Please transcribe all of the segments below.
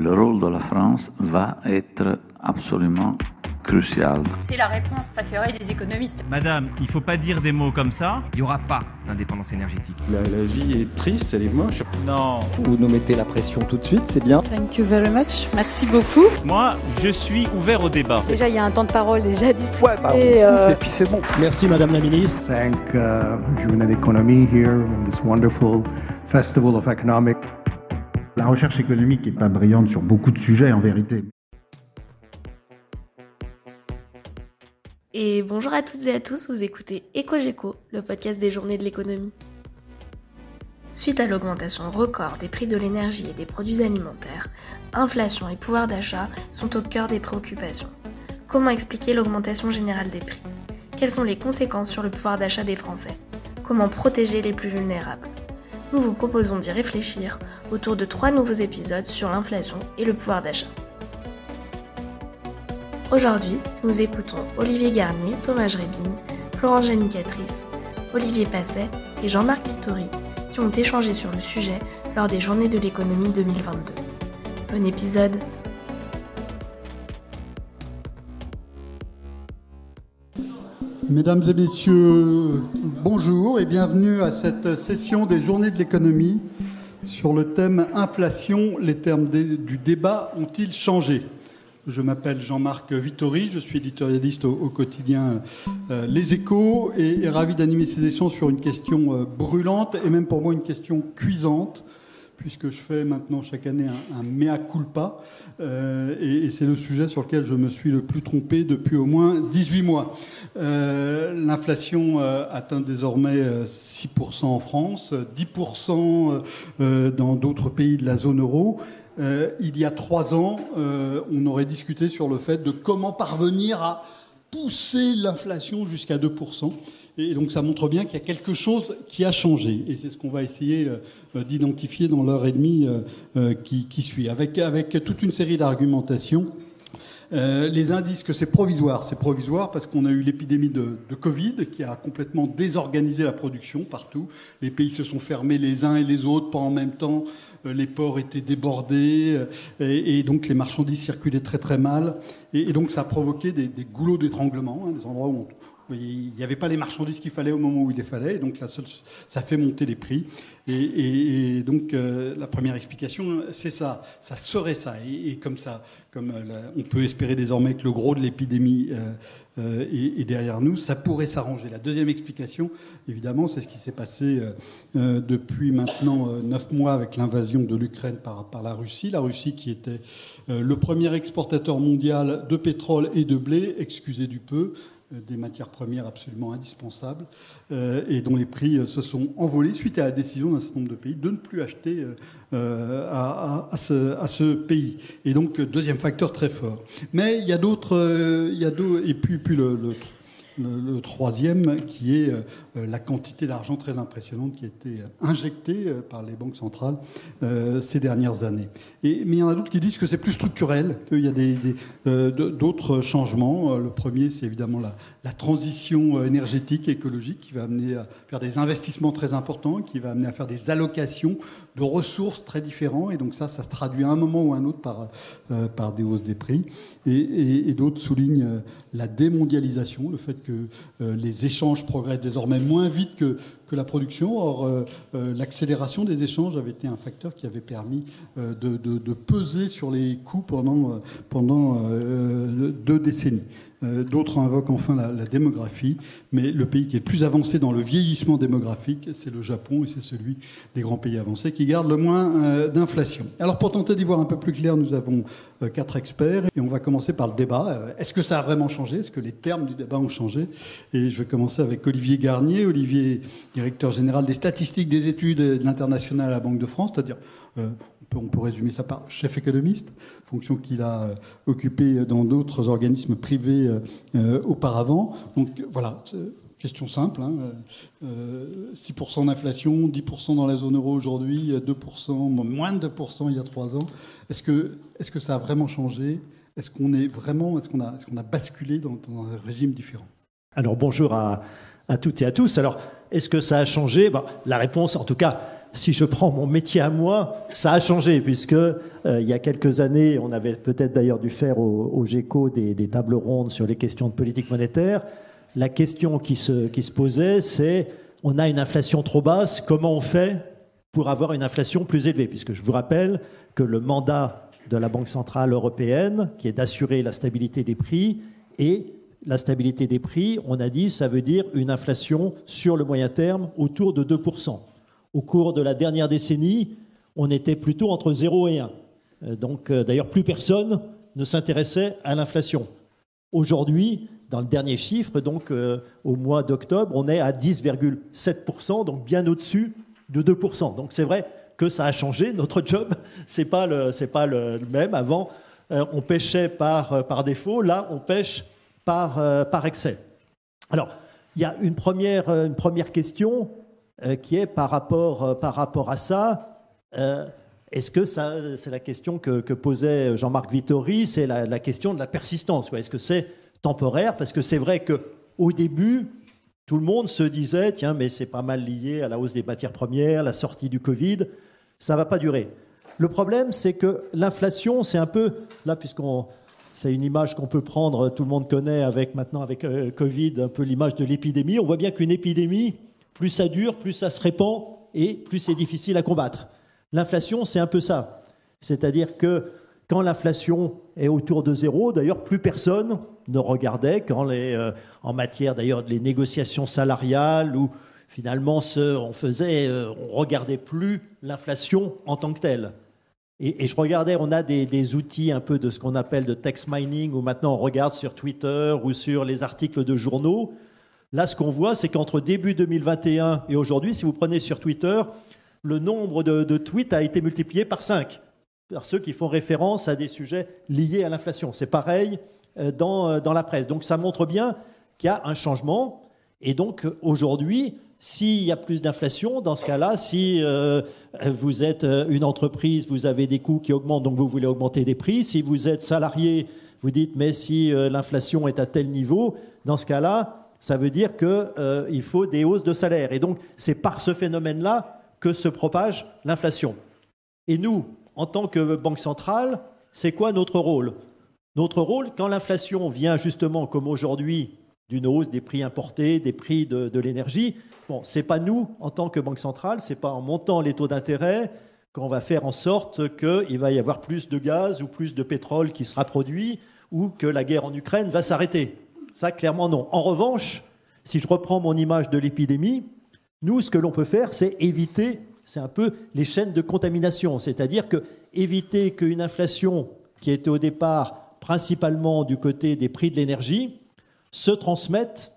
le rôle de la France va être absolument crucial. C'est la réponse préférée des économistes. Madame, il faut pas dire des mots comme ça. Il n'y aura pas d'indépendance énergétique. La, la, vie est triste, elle est moche. Non. Vous nous mettez la pression tout de suite, c'est bien. Thank you very much. Merci beaucoup. Moi, je suis ouvert au débat. Déjà, il y a un temps de parole déjà distribué. Ouais, bah, et, euh... et, puis c'est bon. Merci Madame la Ministre. Thank uh, Journée d'économie here in this wonderful festival of economic. La recherche économique n'est pas brillante sur beaucoup de sujets en vérité. Et bonjour à toutes et à tous, vous écoutez EcoGeco, le podcast des journées de l'économie. Suite à l'augmentation record des prix de l'énergie et des produits alimentaires, inflation et pouvoir d'achat sont au cœur des préoccupations. Comment expliquer l'augmentation générale des prix? Quelles sont les conséquences sur le pouvoir d'achat des Français? Comment protéger les plus vulnérables? Nous vous proposons d'y réfléchir autour de trois nouveaux épisodes sur l'inflation et le pouvoir d'achat. Aujourd'hui, nous écoutons Olivier Garnier, Thomas Rébine, Florence Janicatrice, Olivier Passet et Jean-Marc Vittori qui ont échangé sur le sujet lors des Journées de l'économie 2022. Bon épisode Mesdames et messieurs, bonjour et bienvenue à cette session des Journées de l'économie sur le thème Inflation. Les termes du débat ont-ils changé? Je m'appelle Jean-Marc Vittori, je suis éditorialiste au, quotidien euh, Les Échos et, ravi d'animer ces échanges sur une question euh, brûlante et même pour moi une question cuisante puisque je fais maintenant chaque année un, mea culpa euh, et, c'est le sujet sur lequel je me suis le plus trompé depuis au moins 18 mois. Euh, L'inflation atteint désormais 6% en France, 10% dans d'autres pays de la zone euro. Euh, il y a trois ans, euh, on aurait discuté sur le fait de comment parvenir à pousser l'inflation jusqu'à 2%. Et donc ça montre bien qu'il y a quelque chose qui a changé. Et c'est ce qu'on va essayer euh, d'identifier dans l'heure et demie qui, qui, suit, avec, avec toute une série d'argumentations. Euh, les indices que c'est provisoire, c'est provisoire parce qu'on a eu l'épidémie de, Covid qui a complètement désorganisé la production partout. Les pays se sont fermés les uns et les autres, pas en même temps. Euh, les ports étaient débordés euh, et, donc les marchandises circulaient très très mal. Et, et donc ça a provoqué des, des goulots d'étranglement, hein, des endroits où on, il n'y avait pas les marchandises qu'il fallait au moment où il les fallait, donc ça fait monter les prix. Et, donc euh, la première explication, c'est ça, ça serait ça. Et, comme ça, comme euh, on peut espérer désormais que le gros de l'épidémie euh, est, derrière nous, ça pourrait s'arranger. La deuxième explication, évidemment, c'est ce qui s'est passé depuis maintenant neuf mois avec l'invasion de l'Ukraine par la Russie. La Russie qui était le premier exportateur mondial de pétrole et de blé, excusez du peu, des matières premières absolument indispensables euh, et dont les prix euh, se sont envolés suite à la décision d'un certain nombre de pays de ne plus acheter euh, à, à, ce, à, ce, pays. Et donc, deuxième facteur très fort. Mais il y a d'autres, il y a et puis, puis le, le troisième, qui est euh, la quantité d'argent très impressionnante qui a été injectée euh, par les banques centrales euh, ces dernières années. Mais il y en a d'autres qui disent que c'est plus structurel, qu'il y a euh, d'autres changements. Le premier, c'est évidemment la, transition énergétique et écologique qui va amener à faire des investissements très importants, qui va amener à faire des allocations de ressources très différentes. Et donc ça, ça se traduit à un moment ou à un autre par, des hausses des prix. Et, d'autres soulignent la démondialisation, le fait que euh, les échanges progressent désormais moins vite que, la production. Or, euh, euh, l'accélération des échanges avait été un facteur qui avait permis de, de, peser sur les coûts pendant deux décennies. D'autres invoquent enfin la, démographie, mais le pays qui est le plus avancé dans le vieillissement démographique, c'est le Japon et c'est celui des grands pays avancés qui garde le moins euh, d'inflation. Alors pour tenter d'y voir un peu plus clair, nous avons euh, quatre experts et on va commencer par le débat. Euh, Est-ce que ça a vraiment changé? Est-ce que les termes du débat ont changé? Et je vais commencer avec Olivier Garnier, Olivier, directeur général des statistiques des études de l'international à la Banque de France, c'est-à-dire on peut résumer ça par chef économiste, fonction qu'il a euh, occupée dans d'autres organismes privés euh, euh, auparavant. Donc voilà, question simple. Hein, euh, 6% d'inflation, 10% dans la zone euro aujourd'hui, 2%, moins de 2% il y a trois ans. Est-ce que, est que ça a vraiment changé? Est-ce qu'on est vraiment, est-ce qu'on a, basculé dans, un régime différent? Alors bonjour à, toutes et à tous. Alors, est-ce que ça a changé? La réponse, en tout cas, si je prends mon métier à moi, ça a changé, puisque il y a quelques années, on avait peut-être d'ailleurs dû faire au, GECO des, des, tables rondes sur les questions de politique monétaire. La question qui se, qui se posait, c'est on a une inflation trop basse, comment on fait pour avoir une inflation plus élevée? Puisque je vous rappelle que le mandat de la Banque Centrale Européenne, qui est d'assurer la stabilité des prix, et la stabilité des prix, on a dit, ça veut dire une inflation sur le moyen terme autour de 2%. Au cours de la dernière décennie, on était plutôt entre 0 et 1. Euh, donc euh, d'ailleurs, plus personne ne s'intéressait à l'inflation. Aujourd'hui, dans le dernier chiffre, donc euh, au mois d'octobre, on est à 10,7%, donc bien au-dessus de 2%. Donc c'est vrai que ça a changé. Notre job, c'est pas le, pas le même. Avant, on pêchait par, défaut. Là, on pêche par, excès. Alors, il y a une première question qui est par rapport, par rapport à ça. Est-ce que ça, c'est la question que, que posait Jean-Marc Vittori, c'est la, question de la persistance. Est-ce que c'est temporaire, parce que c'est vrai qu'au début, tout le monde se disait, tiens, mais c'est pas mal lié à la hausse des matières premières, la sortie du Covid, ça va pas durer. Le problème, c'est que l'inflation, c'est un peu, là, puisqu'on, c'est une image qu'on peut prendre, tout le monde connaît avec maintenant avec euh, Covid, un peu l'image de l'épidémie. On voit bien qu'une épidémie, plus ça dure, plus ça se répand et plus c'est difficile à combattre. L'inflation, c'est un peu ça. C'est-à-dire que quand l'inflation est autour de zéro, d'ailleurs, plus personne ne regardait euh, en matière d'ailleurs les négociations salariales où finalement on faisait, euh, on regardait plus l'inflation en tant que telle. Et, et, je regardais, on a des, des, outils un peu de ce qu'on appelle de text mining où maintenant on regarde sur Twitter ou sur les articles de journaux. Là, ce qu'on voit, c'est qu'entre début 2021 et aujourd'hui, si vous prenez sur Twitter, le nombre de, tweets a été multiplié par 5 par ceux qui font référence à des sujets liés à l'inflation. C'est pareil euh, dans, euh, dans la presse. Donc ça montre bien qu'il y a un changement. Et donc aujourd'hui, s'il y a plus d'inflation, dans ce cas-là, si euh, vous êtes une entreprise, vous avez des coûts qui augmentent, donc vous voulez augmenter des prix. Si vous êtes salarié, vous dites, mais si l'inflation est à tel niveau, dans ce cas-là, ça veut dire qu'il faut des hausses de salaire. Et donc, c'est par ce phénomène-là que se propage l'inflation. Et nous, en tant que banque centrale, c'est quoi notre rôle? Notre rôle, quand l'inflation vient justement, comme aujourd'hui, d'une hausse des prix importés, des prix de, de l'énergie, bon, c'est pas nous, en tant que banque centrale, c'est pas en montant les taux d'intérêt qu'on va faire en sorte qu'il va y avoir plus de gaz ou plus de pétrole qui sera produit ou que la guerre en Ukraine va s'arrêter. Ça, clairement, non. En revanche, si je reprends mon image de l'épidémie, nous, ce que l'on peut faire, c'est éviter, c'est un peu les chaînes de contamination, c'est-à-dire que éviter qu'une inflation qui était au départ principalement du côté des prix de l'énergie, se transmettent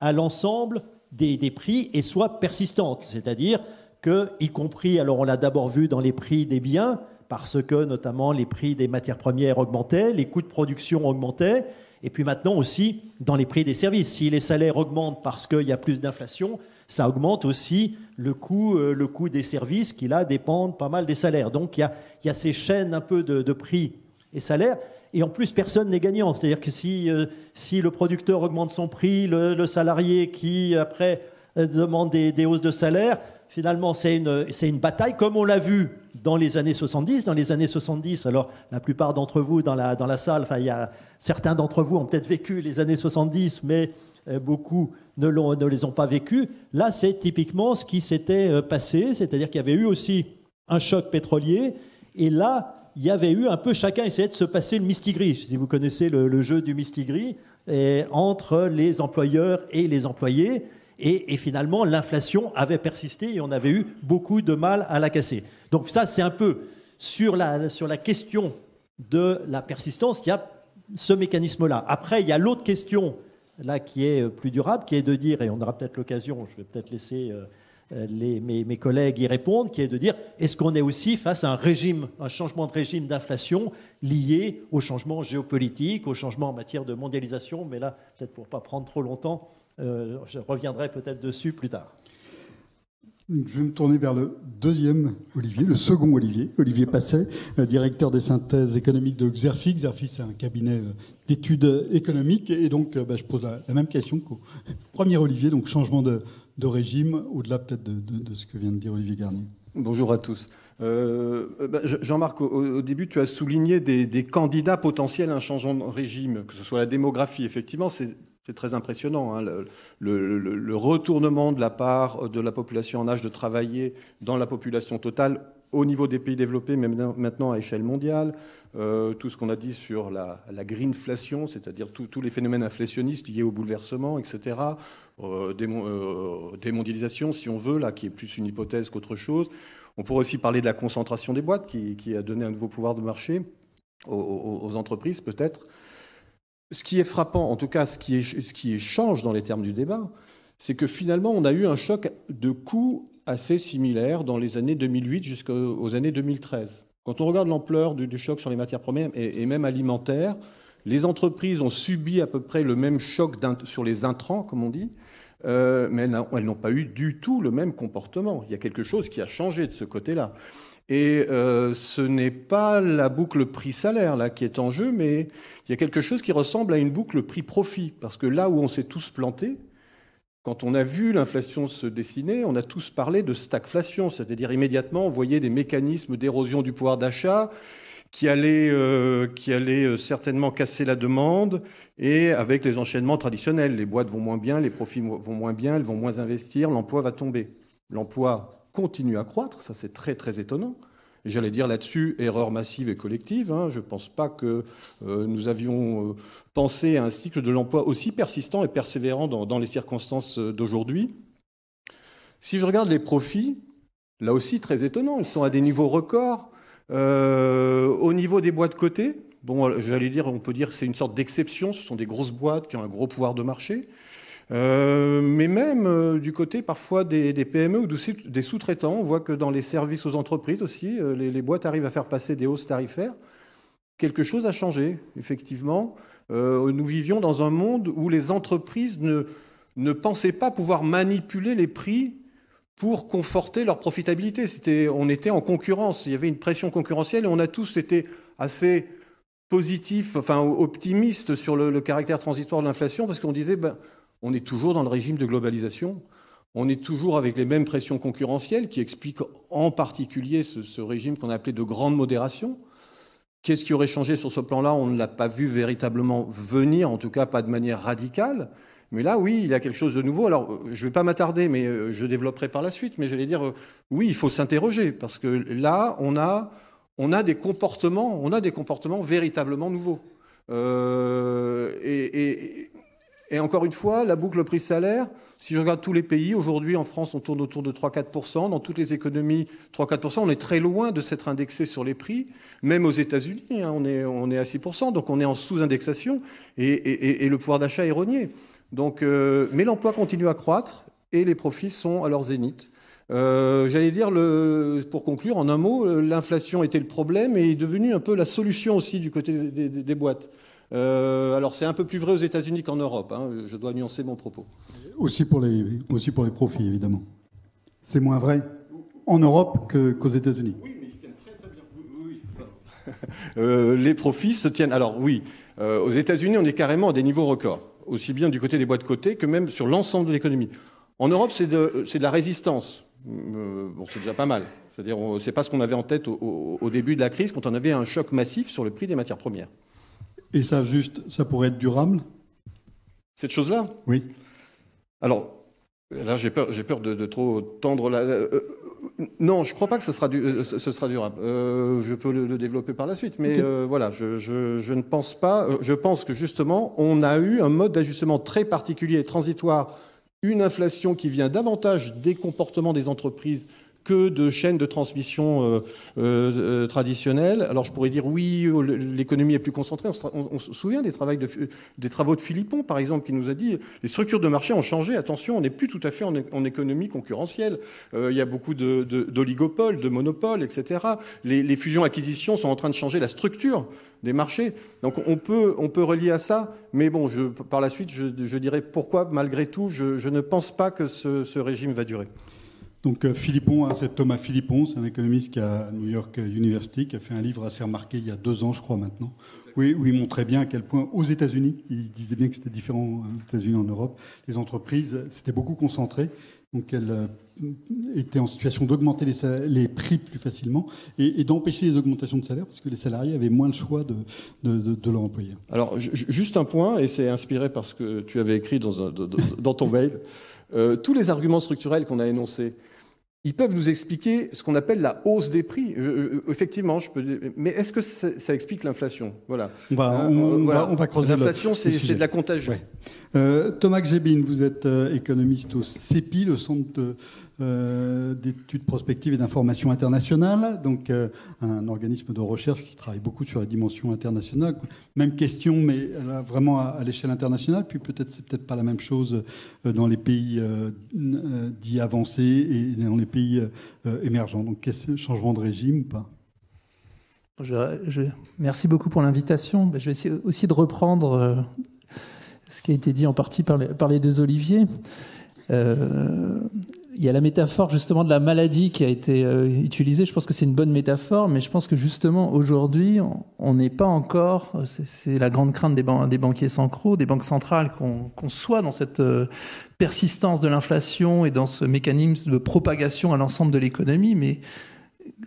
à l'ensemble des, des, prix et soient persistantes. C'est-à-dire que, y compris, alors on l'a d'abord vu dans les prix des biens, parce que notamment les prix des matières premières augmentaient, les coûts de production augmentaient, et puis maintenant aussi dans les prix des services. Si les salaires augmentent parce qu'il y a plus d'inflation, ça augmente aussi le coût, euh, le coût des services qui là dépendent pas mal des salaires. Donc il y a, ces chaînes un peu de, prix et salaires. Et en plus, personne n'est gagnant. C'est-à-dire que si, euh, si le producteur augmente son prix, le, salarié qui, après, euh, demande des, hausses de salaire, finalement, c'est une bataille, comme on l'a vu dans les années 70. Dans les années 70, alors la plupart d'entre vous dans la, dans la salle, enfin, il y a, certains d'entre vous ont peut-être vécu les années 70, mais euh, beaucoup ne, les ont pas vécues. Là, c'est typiquement ce qui s'était euh, passé, c'est-à-dire qu'il y avait eu aussi un choc pétrolier, et là, il y avait eu un peu chacun essayait de se passer le mistigris, si vous connaissez le, jeu du mistigris, entre les employeurs et les employés. Et finalement, l'inflation avait persisté et on avait eu beaucoup de mal à la casser. Donc ça, c'est un peu sur la, question de la persistance, il y a ce mécanisme-là. Après, il y a l'autre question, là, qui est plus durable, qui est de dire, et on aura peut-être l'occasion, je vais peut-être laisser... Euh, les, mes, collègues y répondent, qui est de dire est-ce qu'on est aussi face à un régime, un changement de régime d'inflation lié au changement géopolitique, au changement en matière de mondialisation Mais là, peut-être pour ne pas prendre trop longtemps, euh, je reviendrai peut-être dessus plus tard. Je vais me tourner vers le deuxième Olivier, le second Olivier, Olivier Passet, directeur des synthèses économiques de Xerfi. Xerfi, c'est un cabinet euh, d'études économiques. Et donc, euh, bah, je pose la, même question qu'au premier Olivier, donc changement de, régime, au-delà peut-être de, ce que vient de dire Olivier Garnier Bonjour à tous. Euh, bah, Jean-Marc, au, début, tu as souligné des, candidats potentiels à un changement de régime, que ce soit la démographie. Effectivement, c'est très impressionnant. Hein, le, retournement de la part de la population en âge de travailler dans la population totale au niveau des pays développés, mais maintenant à échelle mondiale. Euh, tout ce qu'on a dit sur la, greenflation, c'est-à-dire tous les phénomènes inflationnistes liés au bouleversement, etc. Euh, euh, démondialisation, si on veut, là, qui est plus une hypothèse qu'autre chose. On pourrait aussi parler de la concentration des boîtes, qui, a donné un nouveau pouvoir de marché aux, entreprises, peut-être. Ce qui est frappant, en tout cas, ce qui, change dans les termes du débat, c'est que finalement, on a eu un choc de coûts assez similaire dans les années 2008 jusqu'aux années 2013. Quand on regarde l'ampleur du, choc sur les matières premières et, même alimentaires, les entreprises ont subi à peu près le même choc sur les intrants, comme on dit, euh, mais elles n'ont pas eu du tout le même comportement. Il y a quelque chose qui a changé de ce côté-là. Et euh, ce n'est pas la boucle prix-salaire là qui est en jeu, mais il y a quelque chose qui ressemble à une boucle prix-profit, parce que là où on s'est tous plantés, quand on a vu l'inflation se dessiner, on a tous parlé de stagflation, c'est-à-dire immédiatement on voyait des mécanismes d'érosion du pouvoir d'achat qui allaient, euh, qui euh, certainement casser la demande et avec les enchaînements traditionnels. Les boîtes vont moins bien, les profits vont moins bien, elles vont moins investir, l'emploi va tomber. L'emploi continue à croître, ça c'est très très étonnant. J'allais dire là-dessus, erreur massive et collective. Hein. Je ne pense pas que euh, nous avions euh, pensé à un cycle de l'emploi aussi persistant et persévérant dans, les circonstances euh, d'aujourd'hui. Si je regarde les profits, là aussi très étonnant, ils sont à des niveaux records. au niveau des boîtes cotées, bon, j'allais dire, on peut dire que c'est une sorte d'exception, ce sont des grosses boîtes qui ont un gros pouvoir de marché. Euh, mais même euh, du côté parfois des, PME ou des sous-traitants, on voit que dans les services aux entreprises aussi, euh, les, boîtes arrivent à faire passer des hausses tarifaires. Quelque chose a changé, effectivement. nous vivions dans un monde où les entreprises ne, ne pensaient pas pouvoir manipuler les prix pour conforter leur profitabilité. On était en concurrence, il y avait une pression concurrentielle et on a tous été assez positifs, enfin optimistes sur le, le caractère transitoire de l'inflation parce qu'on disait, ben, on est toujours dans le régime de globalisation. On est toujours avec les mêmes pressions concurrentielles qui expliquent en particulier ce, régime qu'on appelait de grande modération. Qu'est-ce qui aurait changé sur ce plan-là? On ne l'a pas vu véritablement venir, en tout cas pas de manière radicale. Mais là, oui, il y a quelque chose de nouveau. Alors, je ne vais pas m'attarder, mais euh, je développerai par la suite. Mais j'allais dire, euh, oui, il faut s'interroger parce que là, on a, a des comportements, on a des comportements véritablement nouveaux. Euh, et encore une fois, la boucle prix-salaire, si je regarde tous les pays, aujourd'hui en France, on tourne autour de 3-4%. Dans toutes les économies, 3-4%. On est très loin de s'être indexé sur les prix. Même aux États-Unis, hein, on, est, on est à 6%. Donc on est en sous-indexation et, le pouvoir d'achat est rogné. Donc, euh, mais l'emploi continue à croître et les profits sont à leur zénith. Euh, j'allais dire, pour conclure, en un mot, l'inflation était le problème et est devenue un peu la solution aussi du côté des boîtes. Euh, alors c'est un peu plus vrai aux États-Unis qu'en Europe, hein, je dois nuancer mon propos. Aussi pour les, aussi pour les profits, évidemment. C'est moins vrai en Europe qu'aux États-Unis. Oui, mais ils se tiennent très très bien. Oui, oui, euh, les profits se tiennent. Alors oui, euh, aux États-Unis, on est carrément à des niveaux records, aussi bien du côté des boîtes cotées que même sur l'ensemble de l'économie. En Europe, c'est de, de, la résistance. bon, c'est déjà pas mal. C'est-à-dire, c'est pas ce qu'on avait en tête au, au, début de la crise, quand on avait un choc massif sur le prix des matières premières. Et ça, juste, ça pourrait être durable? Cette chose-là? Oui. Alors, là, j'ai peur, j'ai peur de, trop tendre la. Euh, euh, non, je ne crois pas que ce sera, du, euh, ce sera durable. je peux le, développer par la suite, mais voilà, je, je, ne pense pas. Je pense que justement, on a eu un mode d'ajustement très particulier et transitoire, une inflation qui vient davantage des comportements des entreprises que de chaînes de transmission euh, euh, euh, traditionnelles. Alors je pourrais dire oui, l'économie est plus concentrée. On, se souvient des, de, des, travaux de Philippon, par exemple, qui nous a dit les structures de marché ont changé. Attention, on n'est plus tout à fait en, économie concurrentielle. il y a beaucoup d'oligopoles, de, de, monopoles, etc. Les, fusions-acquisitions sont en train de changer la structure des marchés. Donc on peut, on peut relier à ça, mais bon, je, par la suite, je, dirais pourquoi, malgré tout, je, ne pense pas que ce régime va durer. Donc euh, Philippon, hein, c'est Thomas Philippon, c'est un économiste qui a à New York University, qui a fait un livre assez remarqué il y a deux ans, je crois maintenant, où il montrait bien à quel point aux États-Unis, il disait bien que c'était différent aux États-Unis en Europe, les entreprises s'étaient beaucoup concentrées, donc elles euh, étaient en situation d'augmenter les, les, prix plus facilement et, et d'empêcher les augmentations de salaire parce que les salariés avaient moins le choix de, de, de, de leur employeur. Alors, juste un point, et c'est inspiré par ce que tu avais écrit dans, un, dans ton mail. Euh, tous les arguments structurels qu'on a énoncés, ils peuvent nous expliquer ce qu'on appelle la hausse des prix. effectivement, je peux. Mais est-ce que ça, explique l'inflation? Voilà. On va, on, euh, voilà. va, creuser. L'inflation, c'est de la contagion. Euh, Thomas Gbin, vous êtes euh, économiste au CEPI, le Centre euh, d'études prospectives et d'information internationale, donc un organisme de recherche qui travaille beaucoup sur la dimension internationale. Même question, mais vraiment à, l'échelle internationale. Puis peut-être c'est peut-être pas la même chose dans les pays dits avancés et dans les pays émergents. Donc changement de régime ou pas? Merci beaucoup pour l'invitation. Je vais essayer aussi de reprendre ce qui a été dit en partie par les, deux Olivier. Euh, il y a la métaphore justement de la maladie qui a été euh, utilisée. Je pense que c'est une bonne métaphore, mais je pense que justement aujourd'hui, on n'est pas encore, c'est la grande crainte des, des banquiers centraux, des banques centrales, qu'on soit dans cette euh, persistance de l'inflation et dans ce mécanisme de propagation à l'ensemble de l'économie, mais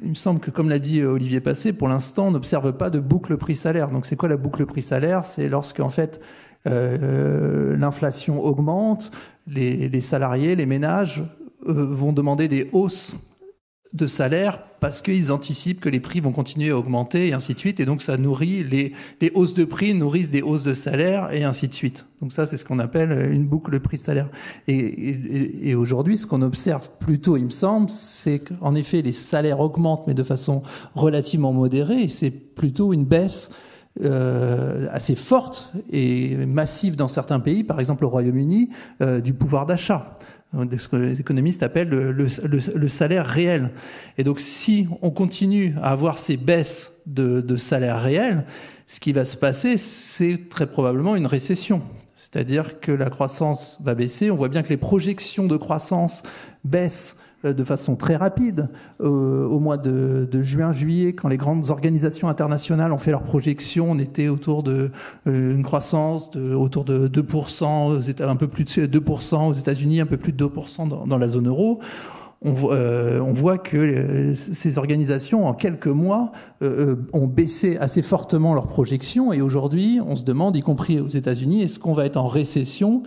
il me semble que, comme l'a dit Olivier Passé, pour l'instant, on n'observe pas de boucle prix-salaire. Donc, c'est quoi la boucle prix-salaire? C'est lorsque, en fait, euh, l'inflation augmente, les, salariés, les ménages euh, vont demander des hausses de salaire parce qu'ils anticipent que les prix vont continuer à augmenter et ainsi de suite. Et donc ça nourrit les, hausses de prix nourrissent des hausses de salaire et ainsi de suite. Donc ça c'est ce qu'on appelle une boucle prix-salaire. Et, aujourd'hui ce qu'on observe plutôt, il me semble, c'est qu'en effet les salaires augmentent mais de façon relativement modérée c'est plutôt une baisse euh, assez forte et massive dans certains pays, par exemple au Royaume-Uni, euh, du pouvoir d'achat ce que les économistes appellent le, le, le, salaire réel. Et donc, si on continue à avoir ces baisses de, de salaire réel, ce qui va se passer, c'est très probablement une récession. C'est-à-dire que la croissance va baisser. On voit bien que les projections de croissance baissent de façon très rapide euh, au mois de, juin-juillet, quand les grandes organisations internationales ont fait leurs projections, on était autour de euh, une croissance de autour de 2%, aux États, un peu plus de 2% aux États-Unis, un peu plus de 2% dans, la zone euro. On, on, voit que ces organisations, en quelques mois, ont baissé assez fortement leurs projections. Et aujourd'hui, on se demande, y compris aux États-Unis, est-ce qu'on va être en récession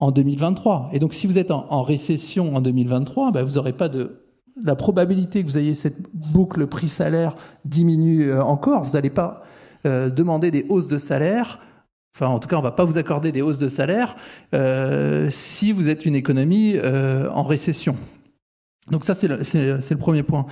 en 2023. Et donc si vous êtes en, récession en 2023, ben, vous n'aurez pas de... La probabilité que vous ayez cette boucle prix-salaire diminue euh, encore. Vous n'allez pas euh, demander des hausses de salaire. Enfin, en tout cas, on ne va pas vous accorder des hausses de salaire euh, si vous êtes une économie en récession. Donc ça, c'est le, le, premier point.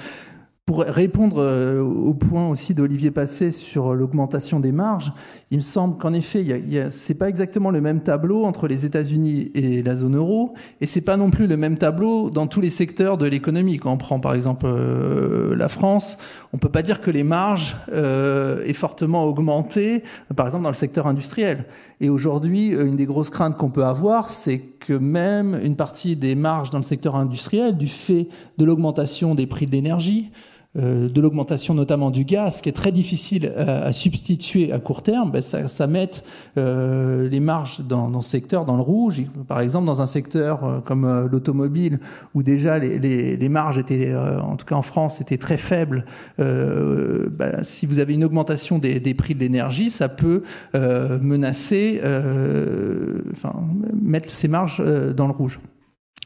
Pour répondre euh, au point aussi d'Olivier Passé sur l'augmentation des marges, il me semble qu'en effet, ce n'est pas exactement le même tableau entre les États-Unis et la zone euro, et c'est pas non plus le même tableau dans tous les secteurs de l'économie. Quand on prend par exemple euh, la France, on peut pas dire que les marges euh, aient fortement augmenté, par exemple dans le secteur industriel. Et aujourd'hui, une des grosses craintes qu'on peut avoir, c'est que même une partie des marges dans le secteur industriel, du fait de l'augmentation des prix de l'énergie, euh, de l'augmentation notamment du gaz, qui est très difficile à, substituer à court terme, ben ça, met euh, les marges dans, dans, ce secteur dans le rouge. Par exemple, dans un secteur euh, comme l'automobile, où déjà les, marges étaient, en tout cas en France, étaient très faibles, ben, si vous avez une augmentation des, prix de l'énergie, ça peut menacer, mettre ces marges dans le rouge.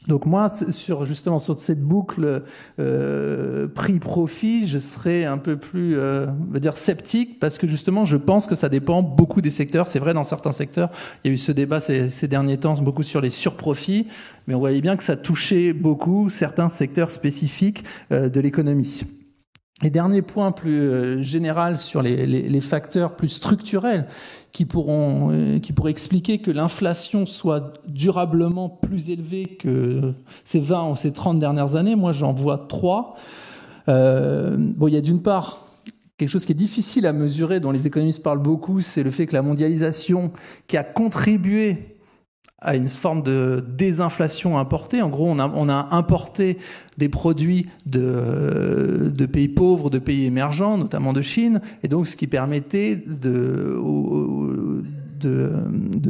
Donc moi, sur justement sur cette boucle euh, prix-profit, je serais un peu plus, euh, on va dire, sceptique parce que justement, je pense que ça dépend beaucoup des secteurs. C'est vrai dans certains secteurs, il y a eu ce débat ces, ces derniers temps beaucoup sur les surprofits, mais on voyait bien que ça touchait beaucoup certains secteurs spécifiques euh, de l'économie. Et dernier point plus euh, général sur les, facteurs plus structurels qui pourront euh, qui pourraient expliquer que l'inflation soit durablement plus élevée que ces 20 ou ces 30 dernières années, moi j'en vois trois. Euh, bon, il y a d'une part quelque chose qui est difficile à mesurer, dont les économistes parlent beaucoup, c'est le fait que la mondialisation, qui a contribué à une forme de désinflation importée. En gros, on a, importé des produits de, pays pauvres, de pays émergents, notamment de Chine, et donc ce qui permettait de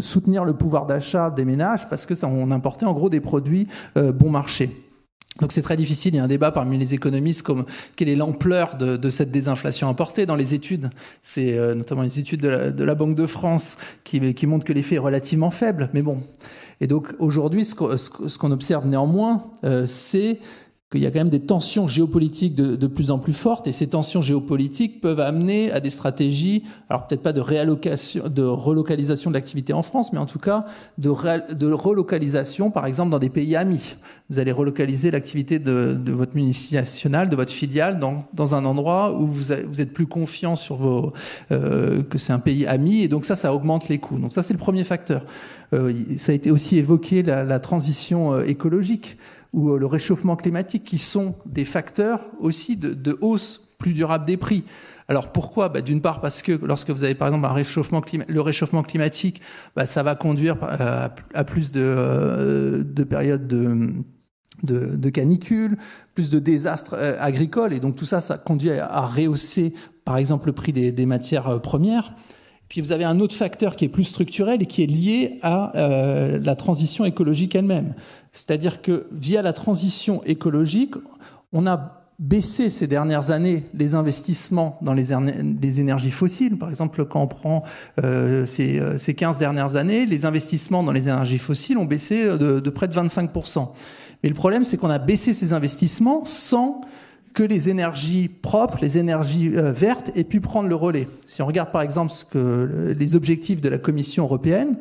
soutenir le pouvoir d'achat des ménages parce que ça, on importait en gros des produits euh, bon marché. Donc c'est très difficile. Il y a un débat parmi les économistes comme quelle est l'ampleur de, cette désinflation apportée dans les études. C'est euh, notamment les études de la, Banque de France qui, qui montrent que l'effet est relativement faible. Mais bon. Et donc aujourd'hui, ce qu'on observe néanmoins, euh, c'est qu'il y a quand même des tensions géopolitiques de, de, plus en plus fortes, et ces tensions géopolitiques peuvent amener à des stratégies, alors peut-être pas de réallocation, de relocalisation de l'activité en France, mais en tout cas de, de, relocalisation, par exemple, dans des pays amis. Vous allez relocaliser l'activité de, de, votre nationale, de votre filiale, dans, dans un endroit où vous, vous êtes plus confiant sur vos euh, que c'est un pays ami, et donc ça, ça augmente les coûts. Donc ça, c'est le premier facteur. Euh, ça a été aussi évoqué la, la transition euh, écologique ou le réchauffement climatique, qui sont des facteurs aussi de, de hausse plus durable des prix. Alors pourquoi? Bah, D'une part parce que lorsque vous avez par exemple un réchauffement le réchauffement climatique, bah, ça va conduire à, à plus de, euh, de périodes de, de, de canicules, plus de désastres euh, agricoles, et donc tout ça, ça conduit à, à rehausser par exemple le prix des, des matières euh, premières. Puis vous avez un autre facteur qui est plus structurel et qui est lié à euh, la transition écologique elle-même. C'est-à-dire que via la transition écologique, on a baissé ces dernières années les investissements dans les, énergies fossiles. Par exemple, quand on prend euh, ces, euh, ces 15 dernières années, les investissements dans les énergies fossiles ont baissé de, de près de 25%. Mais le problème, c'est qu'on a baissé ces investissements sans que les énergies propres, les énergies euh, vertes aient pu prendre le relais. Si on regarde par exemple ce que, les objectifs de la Commission européenne,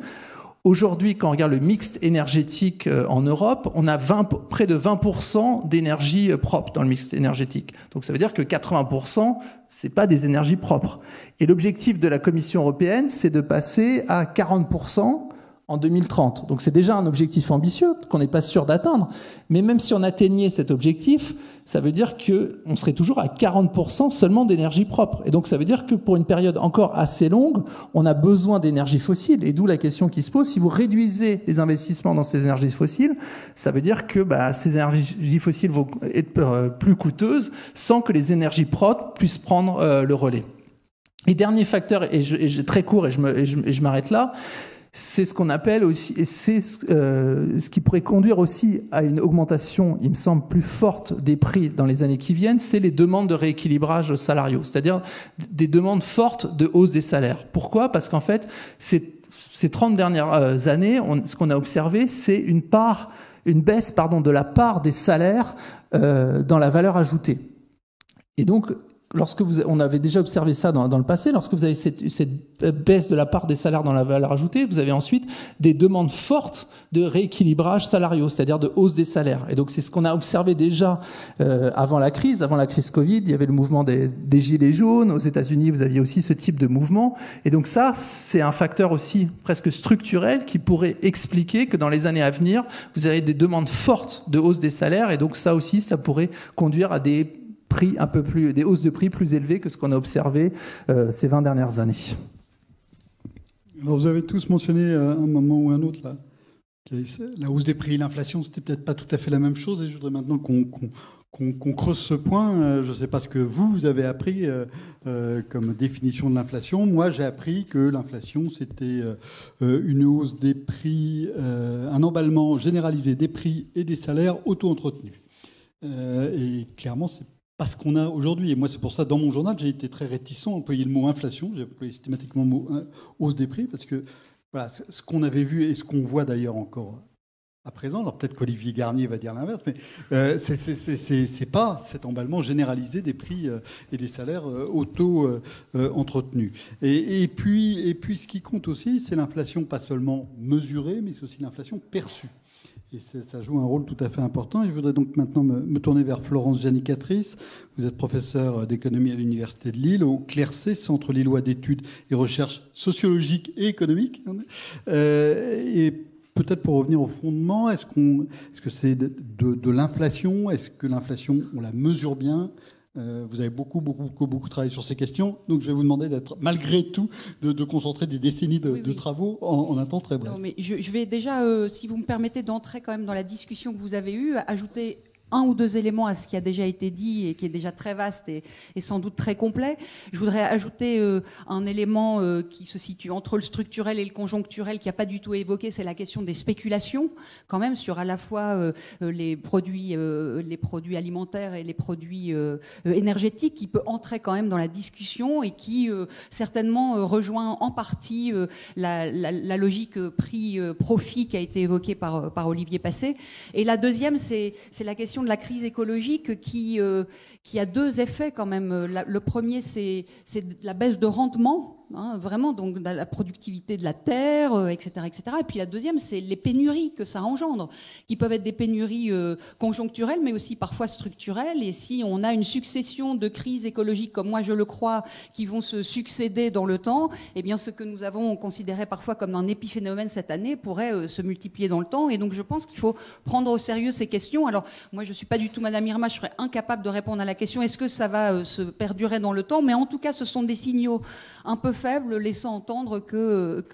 Aujourd'hui, quand on regarde le mix énergétique euh, en Europe, on a 20, près de 20% d'énergie euh, propre dans le mix énergétique. Donc ça veut dire que 80%, c'est pas des énergies propres. Et l'objectif de la Commission européenne, c'est de passer à 40% en 2030. Donc c'est déjà un objectif ambitieux qu'on n'est pas sûr d'atteindre. Mais même si on atteignait cet objectif, ça veut dire que on serait toujours à 40% seulement d'énergie propre. Et donc ça veut dire que pour une période encore assez longue, on a besoin d'énergie fossile. Et d'où la question qui se pose si vous réduisez les investissements dans ces énergies fossiles, ça veut dire que bah, ces énergies fossiles vont être euh, plus coûteuses sans que les énergies propres puissent prendre euh, le relais. Et dernier facteur, et, je, et je, très court, et je m'arrête là, c'est ce qu'on appelle aussi, et c'est euh, ce qui pourrait conduire aussi à une augmentation, il me semble, plus forte des prix dans les années qui viennent, c'est les demandes de rééquilibrage salariaux, c'est-à-dire des demandes fortes de hausse des salaires. Pourquoi? Parce qu'en fait, ces, ces 30 dernières euh, années, on, ce qu'on a observé, c'est une part, une baisse, pardon, de la part des salaires euh, dans la valeur ajoutée. Et donc, lorsque vous, on avait déjà observé ça dans, dans le passé, lorsque vous avez cette, cette, baisse de la part des salaires dans la valeur ajoutée, vous avez ensuite des demandes fortes de rééquilibrage salariaux, c'est-à-dire de hausse des salaires. Et donc c'est ce qu'on a observé déjà euh, avant la crise, avant la crise Covid, il y avait le mouvement des, des gilets jaunes. Aux États-Unis, vous aviez aussi ce type de mouvement. Et donc ça, c'est un facteur aussi presque structurel qui pourrait expliquer que dans les années à venir, vous avez des demandes fortes de hausse des salaires. Et donc ça aussi, ça pourrait conduire à des prix un peu plus, des hausses de prix plus élevées que ce qu'on a observé euh, ces 20 dernières années. Alors vous avez tous mentionné à un moment ou un autre là, la hausse des prix, l'inflation, c'était peut-être pas tout à fait la même chose. Et je voudrais maintenant qu'on qu qu creuse ce point. Euh, je ne sais pas ce que vous, vous avez appris euh, euh, comme définition de l'inflation. Moi, j'ai appris que l'inflation, c'était euh, une hausse des prix, euh, un emballement généralisé des prix et des salaires auto-entretenus. et clairement, c'est pas ce qu'on a aujourd'hui. Et moi, c'est pour ça, dans mon journal, j'ai été très réticent à employer le mot inflation. J'ai employé systématiquement le mot hausse des prix, parce que voilà, ce qu'on avait vu et ce qu'on voit d'ailleurs encore à présent, alors peut-être qu'Olivier Garnier va dire l'inverse, mais euh, c'est pas cet emballement généralisé des prix euh, et des salaires euh, auto-entretenus. Euh, et, et, puis, et puis, ce qui compte aussi, c'est l'inflation pas seulement mesurée, mais c'est aussi l'inflation perçue. Et ça joue un rôle tout à fait important. Je voudrais donc maintenant me, tourner vers Florence Janicatrice. Vous êtes professeur d'économie à l'Université de Lille, au CLERC, Centre Lillois d'études et recherches sociologiques et économiques. Euh, et peut-être pour revenir au fondement, est-ce qu'on, est-ce que c'est de l'inflation? Est-ce que l'inflation, on la mesure bien? Euh, vous avez beaucoup, beaucoup, beaucoup, beaucoup travaillé sur ces questions, donc je vais vous demander d'être, malgré tout, de, de concentrer des décennies de, oui, oui. de travaux en, en, un temps très bref. Non, mais je, je vais déjà, euh, si vous me permettez d'entrer quand même dans la discussion que vous avez eue, ajouter un ou deux éléments à ce qui a déjà été dit et qui est déjà très vaste et, sans doute très complet. Je voudrais ajouter euh, un élément euh, qui se situe entre le structurel et le conjoncturel qui n'a pas du tout évoqué, c'est la question des spéculations, quand même sur à la fois euh, les produits, alimentaires et les produits énergétiques, qui peut entrer quand même dans la discussion et qui certainement rejoint en partie la, logique prix-profit qui a été évoquée par Olivier Passé. Et la deuxième, c'est la question de la crise écologique qui, euh, qui a deux effets quand même. le premier, c'est la baisse de rendement Hein, vraiment, donc la productivité de la terre, etc., euh, etc. Et puis la deuxième, c'est les pénuries que ça engendre, qui peuvent être des pénuries euh, conjoncturelles, mais aussi parfois structurelles. Et si on a une succession de crises écologiques, comme moi je le crois, qui vont se succéder dans le temps, eh bien ce que nous avons considéré parfois comme un épiphénomène cette année pourrait euh, se multiplier dans le temps. Et donc je pense qu'il faut prendre au sérieux ces questions. Alors moi je suis pas du tout Madame Irma, je serais incapable de répondre à la question est-ce que ça va se perdurer dans le temps, mais en tout cas ce sont des signaux un peu faible, laissant entendre que,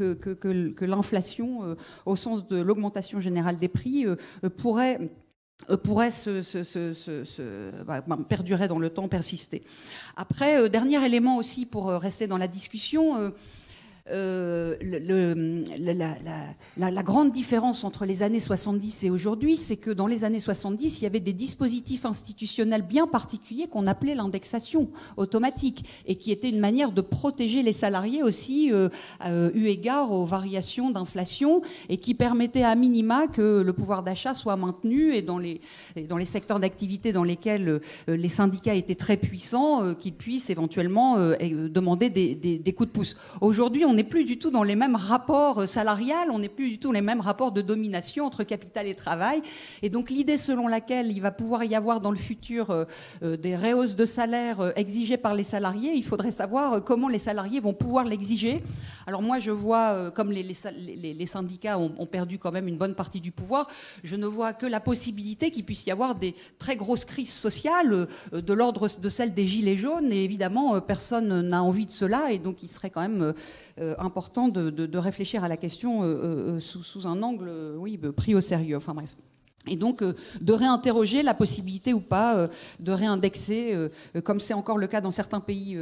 l'inflation, euh, au sens de l'augmentation générale des prix, euh, pourrait se, bah, bah, perdurer dans le temps, persister. Après, euh, dernier élément aussi pour rester dans la discussion, euh, la, grande différence entre les années 70 et aujourd'hui, c'est que dans les années 70, il y avait des dispositifs institutionnels bien particuliers qu'on appelait l'indexation automatique et qui était une manière de protéger les salariés aussi euh, euh, eu égard aux variations d'inflation et qui permettait à minima que le pouvoir d'achat soit maintenu et dans les, secteurs d'activité dans lesquels les syndicats étaient très puissants, qu'ils puissent éventuellement demander des, des, coups de pouce. Aujourd'hui, on plus du tout dans les mêmes rapports euh, salariales, on n'est plus du tout dans les mêmes rapports de domination entre capital et travail. Et donc l'idée selon laquelle il va pouvoir y avoir dans le futur euh, euh, des rehausses de salaire exigées par les salariés, il faudrait savoir comment les salariés vont pouvoir l'exiger. Alors moi je vois, comme les, syndicats ont, perdu quand même une bonne partie du pouvoir, je ne vois que la possibilité qu'il puisse y avoir des très grosses crises sociales de l'ordre de celle des gilets jaunes. Et évidemment, personne n'a envie de cela. Et donc il serait quand même important de, réfléchir à la question euh, euh, sous, un angle oui, pris au sérieux. Enfin bref. Et donc de réinterroger la possibilité ou pas de réindexer, comme c'est encore le cas dans certains pays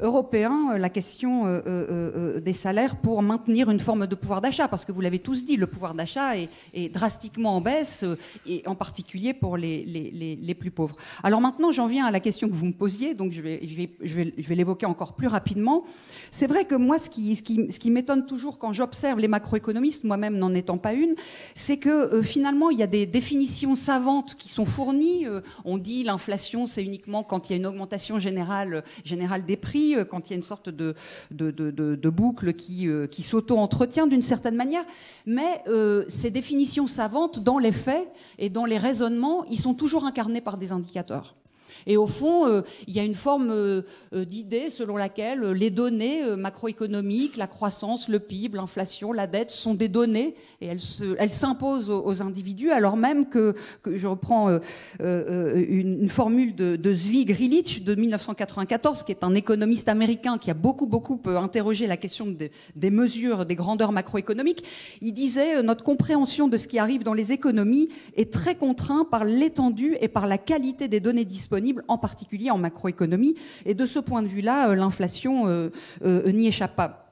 européen euh, la question euh, euh, des salaires pour maintenir une forme de pouvoir d'achat, parce que vous l'avez tous dit, le pouvoir d'achat est, drastiquement en baisse, et en particulier pour les, les, les, plus pauvres. Alors maintenant, j'en viens à la question que vous me posiez, donc je vais, je vais, je vais, je vais l'évoquer encore plus rapidement. C'est vrai que moi, ce qui, ce qui, ce qui m'étonne toujours quand j'observe les macroéconomistes, moi-même n'en étant pas une, c'est que finalement, il y a des définitions savantes qui sont fournies. on dit l'inflation, c'est uniquement quand il y a une augmentation générale, générale des prix euh, quand il y a une sorte de, boucle qui, euh, qui s'auto-entretient d'une certaine manière. Mais euh, ces définitions savantes, dans les faits et dans les raisonnements, ils sont toujours incarnés par des indicateurs. Et au fond, euh, il y a une forme euh, euh, d'idée selon laquelle les données macroéconomiques, la croissance, le PIB, l'inflation, la dette sont des données et elles s'imposent aux, individus, alors même que, je reprends une, formule de, de Zvi Grilich de 1994, qui est un économiste américain qui a beaucoup, beaucoup interrogé la question des mesures, des grandeurs macroéconomiques. Il disait notre compréhension de ce qui arrive dans les économies est très contrainte par l'étendue et par la qualité des données disponibles en particulier en macroéconomie. Et de ce point de vue-là, euh, l'inflation euh, euh, n'y échappe pas.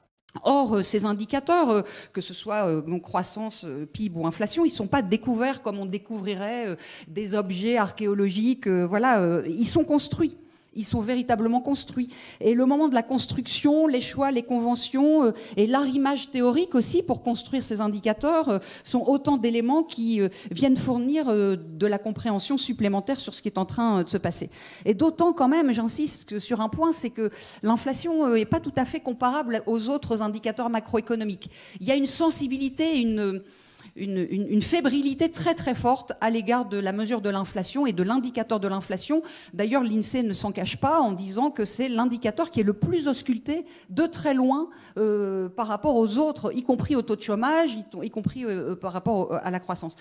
Or, ces indicateurs, que ce soit croissance, PIB ou inflation, ils ne sont pas découverts comme on découvrirait des objets archéologiques. Voilà, ils sont construits ils sont véritablement construits. Et le moment de la construction, les choix, les conventions euh, et l'arrimage théorique aussi pour construire ces indicateurs euh, sont autant d'éléments qui euh, viennent fournir de la compréhension supplémentaire sur ce qui est en train de se passer. Et d'autant quand même, j'insiste sur un point, c'est que l'inflation n'est pas tout à fait comparable aux autres indicateurs macroéconomiques. Il y a une sensibilité, une une, fébrilité très très forte à l'égard de la mesure de l'inflation et de l'indicateur de l'inflation. D'ailleurs, l'INSEE ne s'en cache pas en disant que c'est l'indicateur qui est le plus ausculté de très loin euh, par rapport aux autres, y compris au taux de chômage, y, compris euh, euh, par rapport à la croissance.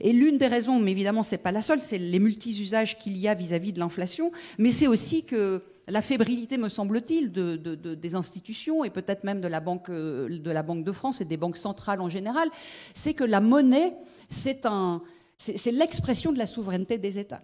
Et l'une des raisons, mais évidemment c'est pas la seule, c'est les multi-usages qu'il y a vis-à-vis -vis de l'inflation, mais c'est aussi que la fébrilité, me semble-t-il, de, des institutions et peut-être même de la, banque, de la Banque de France et des banques centrales en général, c'est que la monnaie, c'est l'expression de la souveraineté des États.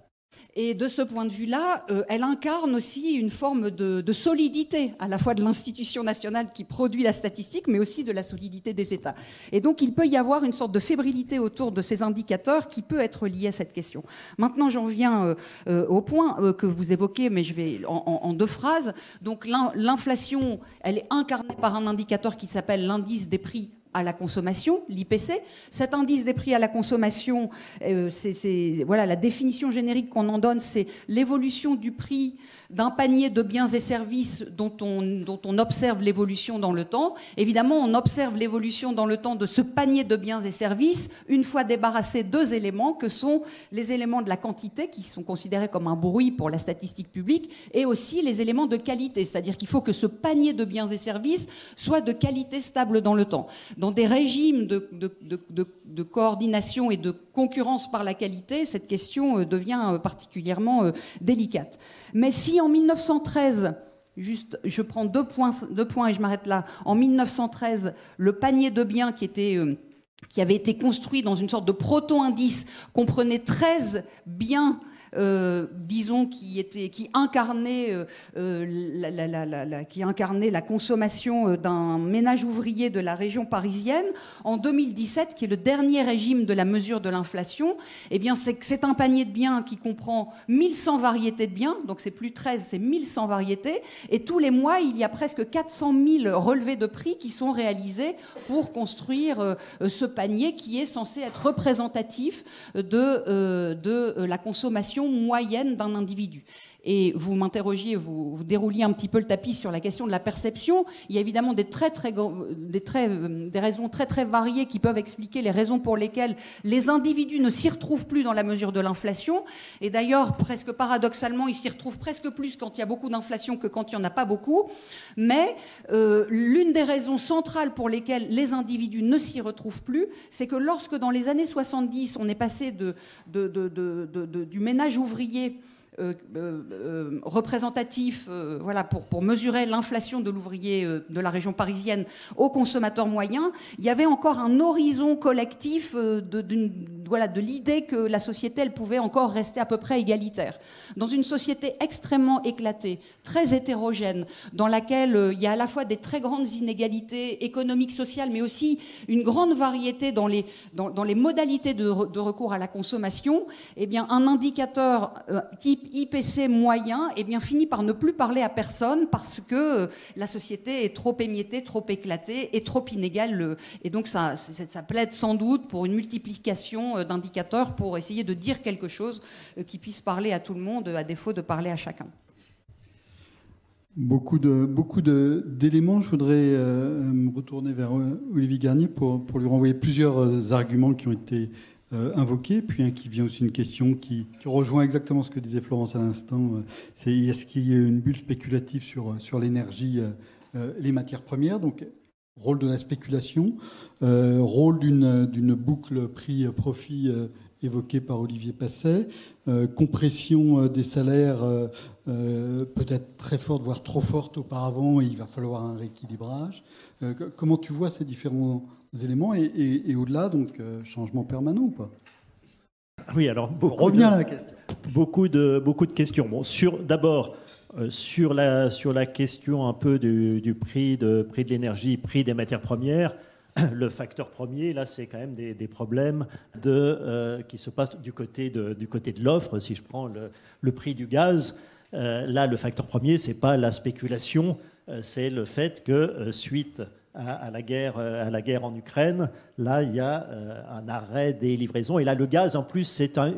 Et de ce point de vue-là, euh, elle incarne aussi une forme de, solidité, à la fois de l'institution nationale qui produit la statistique, mais aussi de la solidité des États. Et donc, il peut y avoir une sorte de fébrilité autour de ces indicateurs qui peut être liée à cette question. Maintenant, j'en viens euh, euh, au point que vous évoquez, mais je vais en, en- deux phrases. Donc, l'in- l'inflation, elle est incarnée par un indicateur qui s'appelle l'indice des prix à la consommation, l'IPC. Cet indice des prix à la consommation, euh, c'est voilà la définition générique qu'on en donne, c'est l'évolution du prix d'un panier de biens et services dont on, observe l'évolution dans le temps. Évidemment, on observe l'évolution dans le temps de ce panier de biens et services une fois débarrassé deux éléments que sont les éléments de la quantité qui sont considérés comme un bruit pour la statistique publique et aussi les éléments de qualité, c'est-à-dire qu'il faut que ce panier de biens et services soit de qualité stable dans le temps. Dans des régimes de coordination et de concurrence par la qualité, cette question euh, devient euh, particulièrement euh, délicate. Mais si en 1913, juste, je prends deux points, deux points et je m'arrête là. En 1913, le panier de biens qui était euh, qui avait été construit dans une sorte de proto-indice comprenait 13 biens euh, disons qui était qui incarnait euh, euh, la, consommation d'un ménage ouvrier de la région parisienne en 2017 qui est le dernier régime de la mesure de l'inflation. Eh bien c'est un panier de biens qui comprend 1100 variétés de biens donc c'est plus 13 c'est 1100 variétés. Et tous les mois il y a presque 400 000 relevés de prix qui sont réalisés pour construire ce panier qui est censé être représentatif de, la consommation moyenne d'un individu. Et vous m'interrogiez, vous, dérouliez un petit peu le tapis sur la question de la perception. Il y a évidemment des très très des très euh, des raisons très très variées qui peuvent expliquer les raisons pour lesquelles les individus ne s'y retrouvent plus dans la mesure de l'inflation. Et d'ailleurs, presque paradoxalement, ils s'y retrouvent presque plus quand il y a beaucoup d'inflation que quand il n'y en a pas beaucoup. Mais euh, l'une des raisons centrales pour lesquelles les individus ne s'y retrouvent plus, c'est que lorsque dans les années 70, on est passé du ménage ouvrier représentatif, euh, voilà, pour, mesurer l'inflation de l'ouvrier euh, de la région parisienne au consommateur moyen, il y avait encore un horizon collectif euh, de, d'une- de l'idée que la société, elle pouvait encore rester à peu près égalitaire. Dans une société extrêmement éclatée, très hétérogène, dans laquelle euh, il y a à la fois des très grandes inégalités économiques, sociales, mais aussi une grande variété dans les, modalités de, re- de recours à la consommation, eh bien, un indicateur euh, type IPC moyen eh bien, finit par ne plus parler à personne parce que euh, la société est trop émiettée, trop éclatée et trop inégale. Et donc, ça plaide sans doute pour une multiplication euh, d'indicateurs pour essayer de dire quelque chose euh, qui puisse parler à tout le monde, à défaut de parler à chacun. Beaucoup de beaucoup d'éléments. Je voudrais euh, me retourner vers Olivier Garnier pour, pour lui renvoyer plusieurs arguments qui ont été invoqués, puis un qui vient aussi une question qui, rejoint exactement ce que disait Florence à l'instant. C'est est-ce qu'il y a une bulle spéculative sur sur l'énergie, euh, les matières premières? Donc rôle de la spéculation, euh, rôle d'une boucle prix-profit euh, évoquée par Olivier Passet, euh, compression des salaires peut-être très forte, voire trop forte auparavant, et il va falloir un rééquilibrage. Co- comment tu vois ces différents éléments et, et- et au-delà, donc changement permanent ou pas Oui, alors beaucoup de, à la question. Beaucoup de, beaucoup de questions. Bon, sur, d'abord, euh, sur, la, sur la question un peu du, du prix, de, prix de l'énergie, prix des matières premières, le facteur premier, là, c'est quand même des, problèmes euh, qui se passent du côté de, l'offre. Si je prends le, prix du gaz, euh, là, le facteur premier, c'est pas la spéculation, euh, c'est le fait que suite à, la guerre, à la guerre en Ukraine, là, il y a un arrêt des livraisons. Et là, le gaz, en plus, c'est un,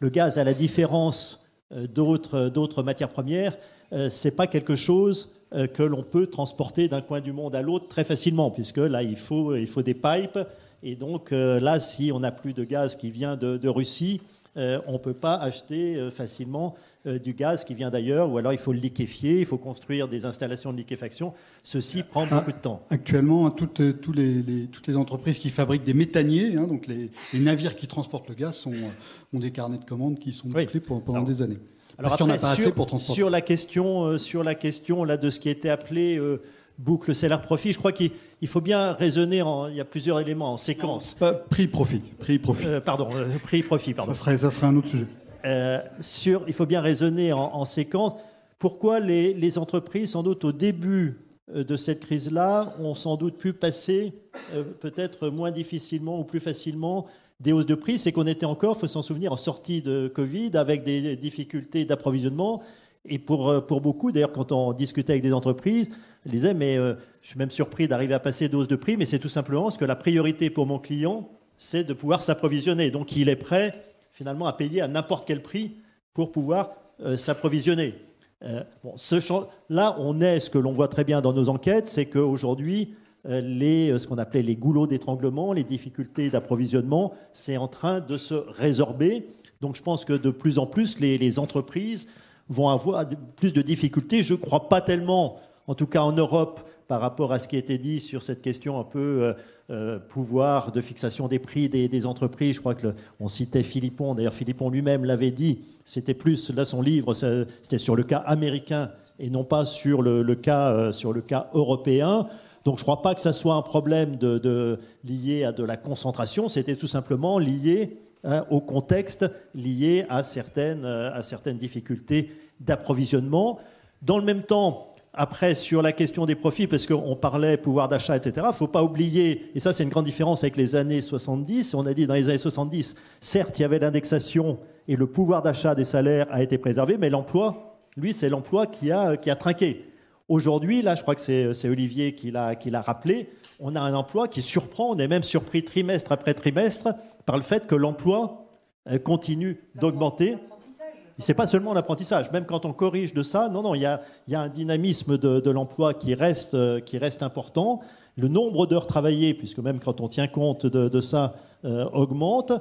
le gaz, à la différence d'autres, d'autres matières premières, c'est pas quelque chose que l'on peut transporter d'un coin du monde à l'autre très facilement, puisque là, il faut, il faut des pipes. Et donc, euh, là, si on n'a plus de gaz qui vient de, de Russie, euh, on ne peut pas acheter euh, facilement euh, du gaz qui vient d'ailleurs, ou alors il faut le liquéfier, il faut construire des installations de liquéfaction. Ceci prend Ah, beaucoup de temps. Actuellement, toutes, euh, les, les- toutes les entreprises qui fabriquent des méthaniers, hein, donc les, les navires qui transportent le gaz, sont, euh, ont des carnets de commandes qui sont bouclés pendant des années. Alors Parce a pas sur, assez pour transporter. sur la question, euh, sur la question là de ce qui était appelé euh, boucle salaire-profit. Je crois qu'il faut bien raisonner, en, il y a plusieurs éléments en séquence. Pas prix-profit, prix-profit. Euh, pardon, euh, prix-profit, pardon. Ça serait, ça serait un autre sujet. Sur, il faut bien raisonner en, en séquence. Pourquoi les, les, entreprises, sans doute au début de cette crise-là, ont sans doute pu passer peut-être moins difficilement ou plus facilement des hausses de prix C'est qu'on était encore, faut s'en souvenir, en sortie de Covid, avec des difficultés d'approvisionnement et pour, euh, pour beaucoup, d'ailleurs, quand on discutait avec des entreprises, ils disaient, mais euh, je suis même surpris d'arriver à passer dose de prix, mais c'est tout simplement parce que la priorité pour mon client, c'est de pouvoir s'approvisionner. Donc il est prêt finalement à payer à n'importe quel prix pour pouvoir euh, s'approvisionner. bon, là, on est, ce que l'on voit très bien dans nos enquêtes, c'est qu'aujourd'hui, les, ce qu'on appelait les goulots d'étranglement, les difficultés d'approvisionnement, c'est en train de se résorber. Donc je pense que de plus en plus, les, entreprises vont avoir plus de difficultés. Je ne crois pas tellement, en tout cas en Europe, par rapport à ce qui a été dit sur cette question un peu euh, euh pouvoir de fixation des prix des, entreprises. Je crois que on citait Philippon, d'ailleurs Philippon lui-même l'avait dit. C'était plus là son livre, c'était sur le cas américain et non pas sur le, le cas euh, sur le cas européen. Donc je ne crois pas que ça soit un problème lié à de la concentration. C'était tout simplement lié Hein, au contexte lié à certaines, euh, à certaines difficultés d'approvisionnement. Dans le même temps, après, sur la question des profits, parce qu'on parlait pouvoir d'achat, etc., il ne faut pas oublier, et ça c'est une grande différence avec les années 70, on a dit dans les années 70, certes il y avait l'indexation et le pouvoir d'achat des salaires a été préservé, mais l'emploi, lui, c'est l'emploi qui a trinqué. Aujourd'hui, là, je crois que c'est Olivier qui l'a rappelé, on a un emploi qui surprend, on est même surpris trimestre après trimestre par le fait que l'emploi euh, continue d'augmenter. Ce n'est pas seulement l'apprentissage, même quand on corrige de ça, non, non, il y a, un dynamisme de, l'emploi qui reste, euh, qui reste important. Le nombre d'heures travaillées, puisque même quand on tient compte de, ça, euh, augmente.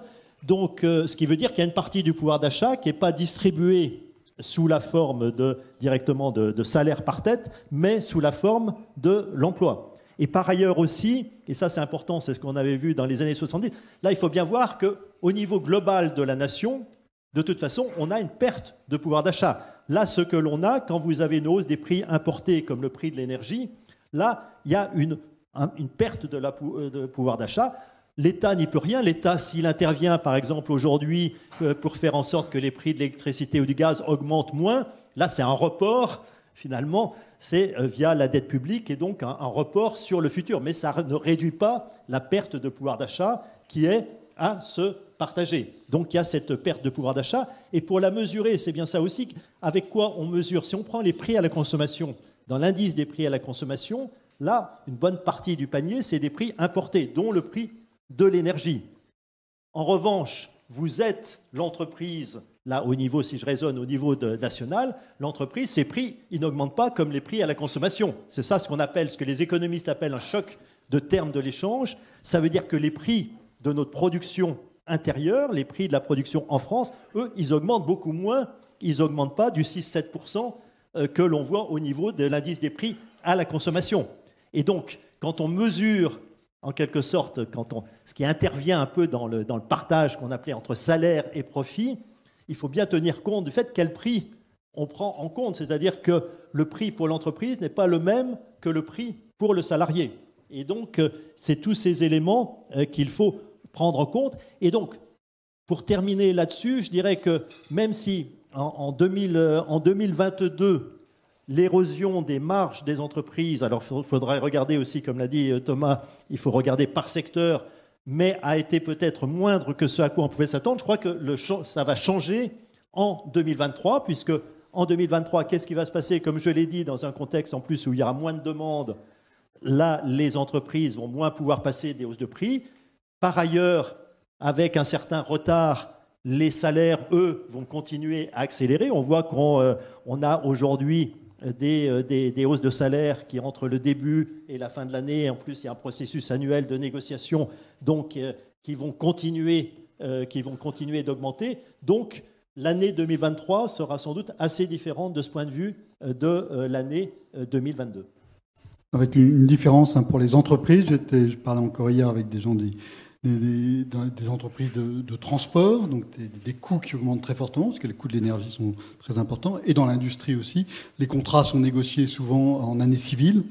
Donc, ce qui veut dire qu'il y a une partie du pouvoir d'achat qui n'est pas distribuée sous la forme directement de, salaire par tête, mais sous la forme de l'emploi. Et par ailleurs aussi, et ça c'est important, c'est ce qu'on avait vu dans les années 70, là il faut bien voir qu'au niveau global de la nation, de toute façon, on a une perte de pouvoir d'achat. Là, ce que l'on a, quand vous avez une hausse des prix importés comme le prix de l'énergie, là, il y a une, perte la, de pouvoir d'achat. L'État n'y peut rien. L'État, s'il intervient, par exemple, aujourd'hui, euh, pour faire en sorte que les prix de l'électricité ou du gaz augmentent moins, là, c'est un report, finalement, c'est euh, via la dette publique et donc un, report sur le futur. Mais ça ne réduit pas la perte de pouvoir d'achat qui est à se partager. Donc il y a cette perte de pouvoir d'achat. Et pour la mesurer, c'est bien ça aussi, avec quoi on mesure? Si on prend les prix à la consommation, dans l'indice des prix à la consommation, là, une bonne partie du panier, c'est des prix importés, dont le prix de l'énergie. En revanche, vous êtes l'entreprise, là au niveau, si je raisonne au niveau national, l'entreprise, ses prix, ils n'augmentent pas comme les prix à la consommation. C'est ça ce qu'on appelle, ce que les économistes appellent un choc de termes de l'échange. Ça veut dire que les prix de notre production intérieure, les prix de la production en France, eux, ils augmentent beaucoup moins, ils n'augmentent pas du 6-7% euh, que l'on voit au niveau de l'indice des prix à la consommation. Et donc, quand on mesure en quelque sorte, ce qui intervient un peu dans le, partage qu'on appelait entre salaire et profit, il faut bien tenir compte du fait quel prix on prend en compte, c'est-à-dire que le prix pour l'entreprise n'est pas le même que le prix pour le salarié. Et donc, euh, c'est tous ces éléments euh, qu'il faut prendre en compte. Et donc, pour terminer là-dessus, je dirais que même si en, 2000, en 2022, l'érosion des marges des entreprises, alors il faudrait regarder aussi, comme l'a dit euh, Thomas, il faut regarder par secteur, mais a été peut-être moindre que ce à quoi on pouvait s'attendre. Je crois que ça va changer en 2023, puisque en 2023, qu'est-ce qui va se passer? Comme je l'ai dit, dans un contexte en plus où il y aura moins de demandes, là, les entreprises vont moins pouvoir passer des hausses de prix. Par ailleurs, avec un certain retard, les salaires, eux, vont continuer à accélérer. On voit qu'on euh, a aujourd'hui euh, des, des, hausses de salaire qui, entre le début et la fin de l'année, en plus, il y a un processus annuel de négociation, donc, euh, qui vont continuer, euh, qui vont continuer d'augmenter. Donc, l'année 2023 sera sans doute assez différente de ce point de vue de l'année 2022. Avec une différence hein, pour les entreprises, je parlais encore hier avec des gens des, entreprises de, transport, donc des, coûts qui augmentent très fortement, parce que les coûts de l'énergie sont très importants, et dans l'industrie aussi. Les contrats sont négociés souvent en année civile,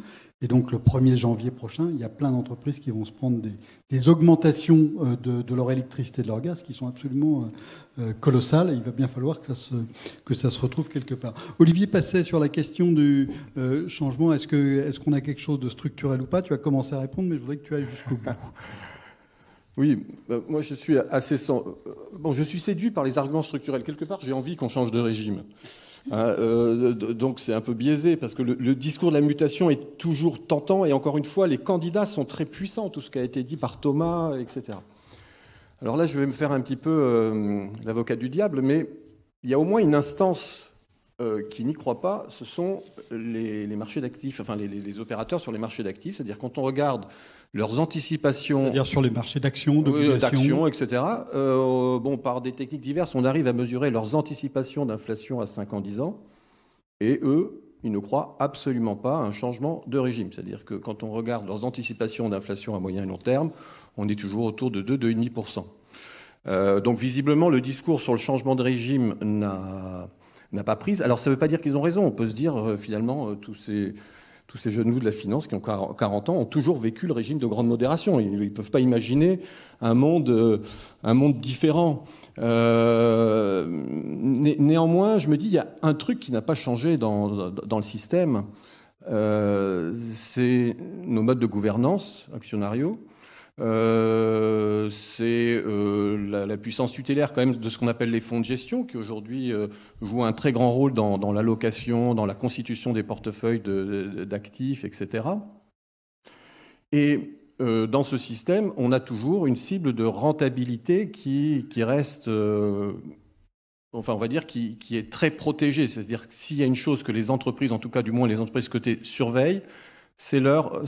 Et donc le 1er janvier prochain, il y a plein d'entreprises qui vont se prendre des, augmentations de, leur électricité de leur gaz qui sont absolument colossales. Et il va bien falloir que ça, se, que ça se retrouve quelque part. Olivier passait sur la question du changement. Est-ce qu'on est qu'on a quelque chose de structurel ou pas? Tu as commencé à répondre, mais je voudrais que tu ailles jusqu'au bout. Oui, bah, moi je suis assez bon, je suis séduit par les arguments structurels. Quelque part, j'ai envie qu'on change de régime. Hein, euh, donc c'est un peu biaisé parce que le, discours de la mutation est toujours tentant et encore une fois, les candidats sont très puissants, tout ce qui a été dit par Thomas, etc. Alors là, je vais me faire un petit peu euh, l'avocat du diable, mais il y a au moins une instance euh, qui n'y croit pas, ce sont les, marchés d'actifs, enfin les, opérateurs sur les marchés d'actifs. C'est-à-dire quand on regarde leurs anticipations. C'est-à-dire sur les marchés d'actions, d'actions, etc. Euh, bon, par des techniques diverses, on arrive à mesurer leurs anticipations d'inflation à 5 ans, 10 ans. Et eux, ils ne croient absolument pas à un changement de régime. C'est-à-dire que quand on regarde leurs anticipations d'inflation à moyen et long terme, on est toujours autour de 2-2,5%. Euh, donc visiblement, le discours sur le changement de régime n'a pas prise. Alors ça ne veut pas dire qu'ils ont raison. On peut se dire, euh, finalement, tous ces tous ces jeunes de la finance qui ont 40 ans ont toujours vécu le régime de grande modération. Ils ne peuvent pas imaginer un monde, euh, un monde différent. Euh, néanmoins, je me dis, il y a un truc qui n'a pas changé dans, dans le système, euh, c'est nos modes de gouvernance actionnariaux. Euh, c'est euh, la, puissance tutélaire quand même de ce qu'on appelle les fonds de gestion, qui aujourd'hui euh, jouent un très grand rôle dans, l'allocation, dans la constitution des portefeuilles d'actifs, etc. Et dans ce système, on a toujours une cible de rentabilité qui, qui reste, enfin on va dire, qui, qui est très protégée. C'est-à-dire que s'il y a une chose que les entreprises, en tout cas du moins les entreprises cotées, surveillent, c'est leur,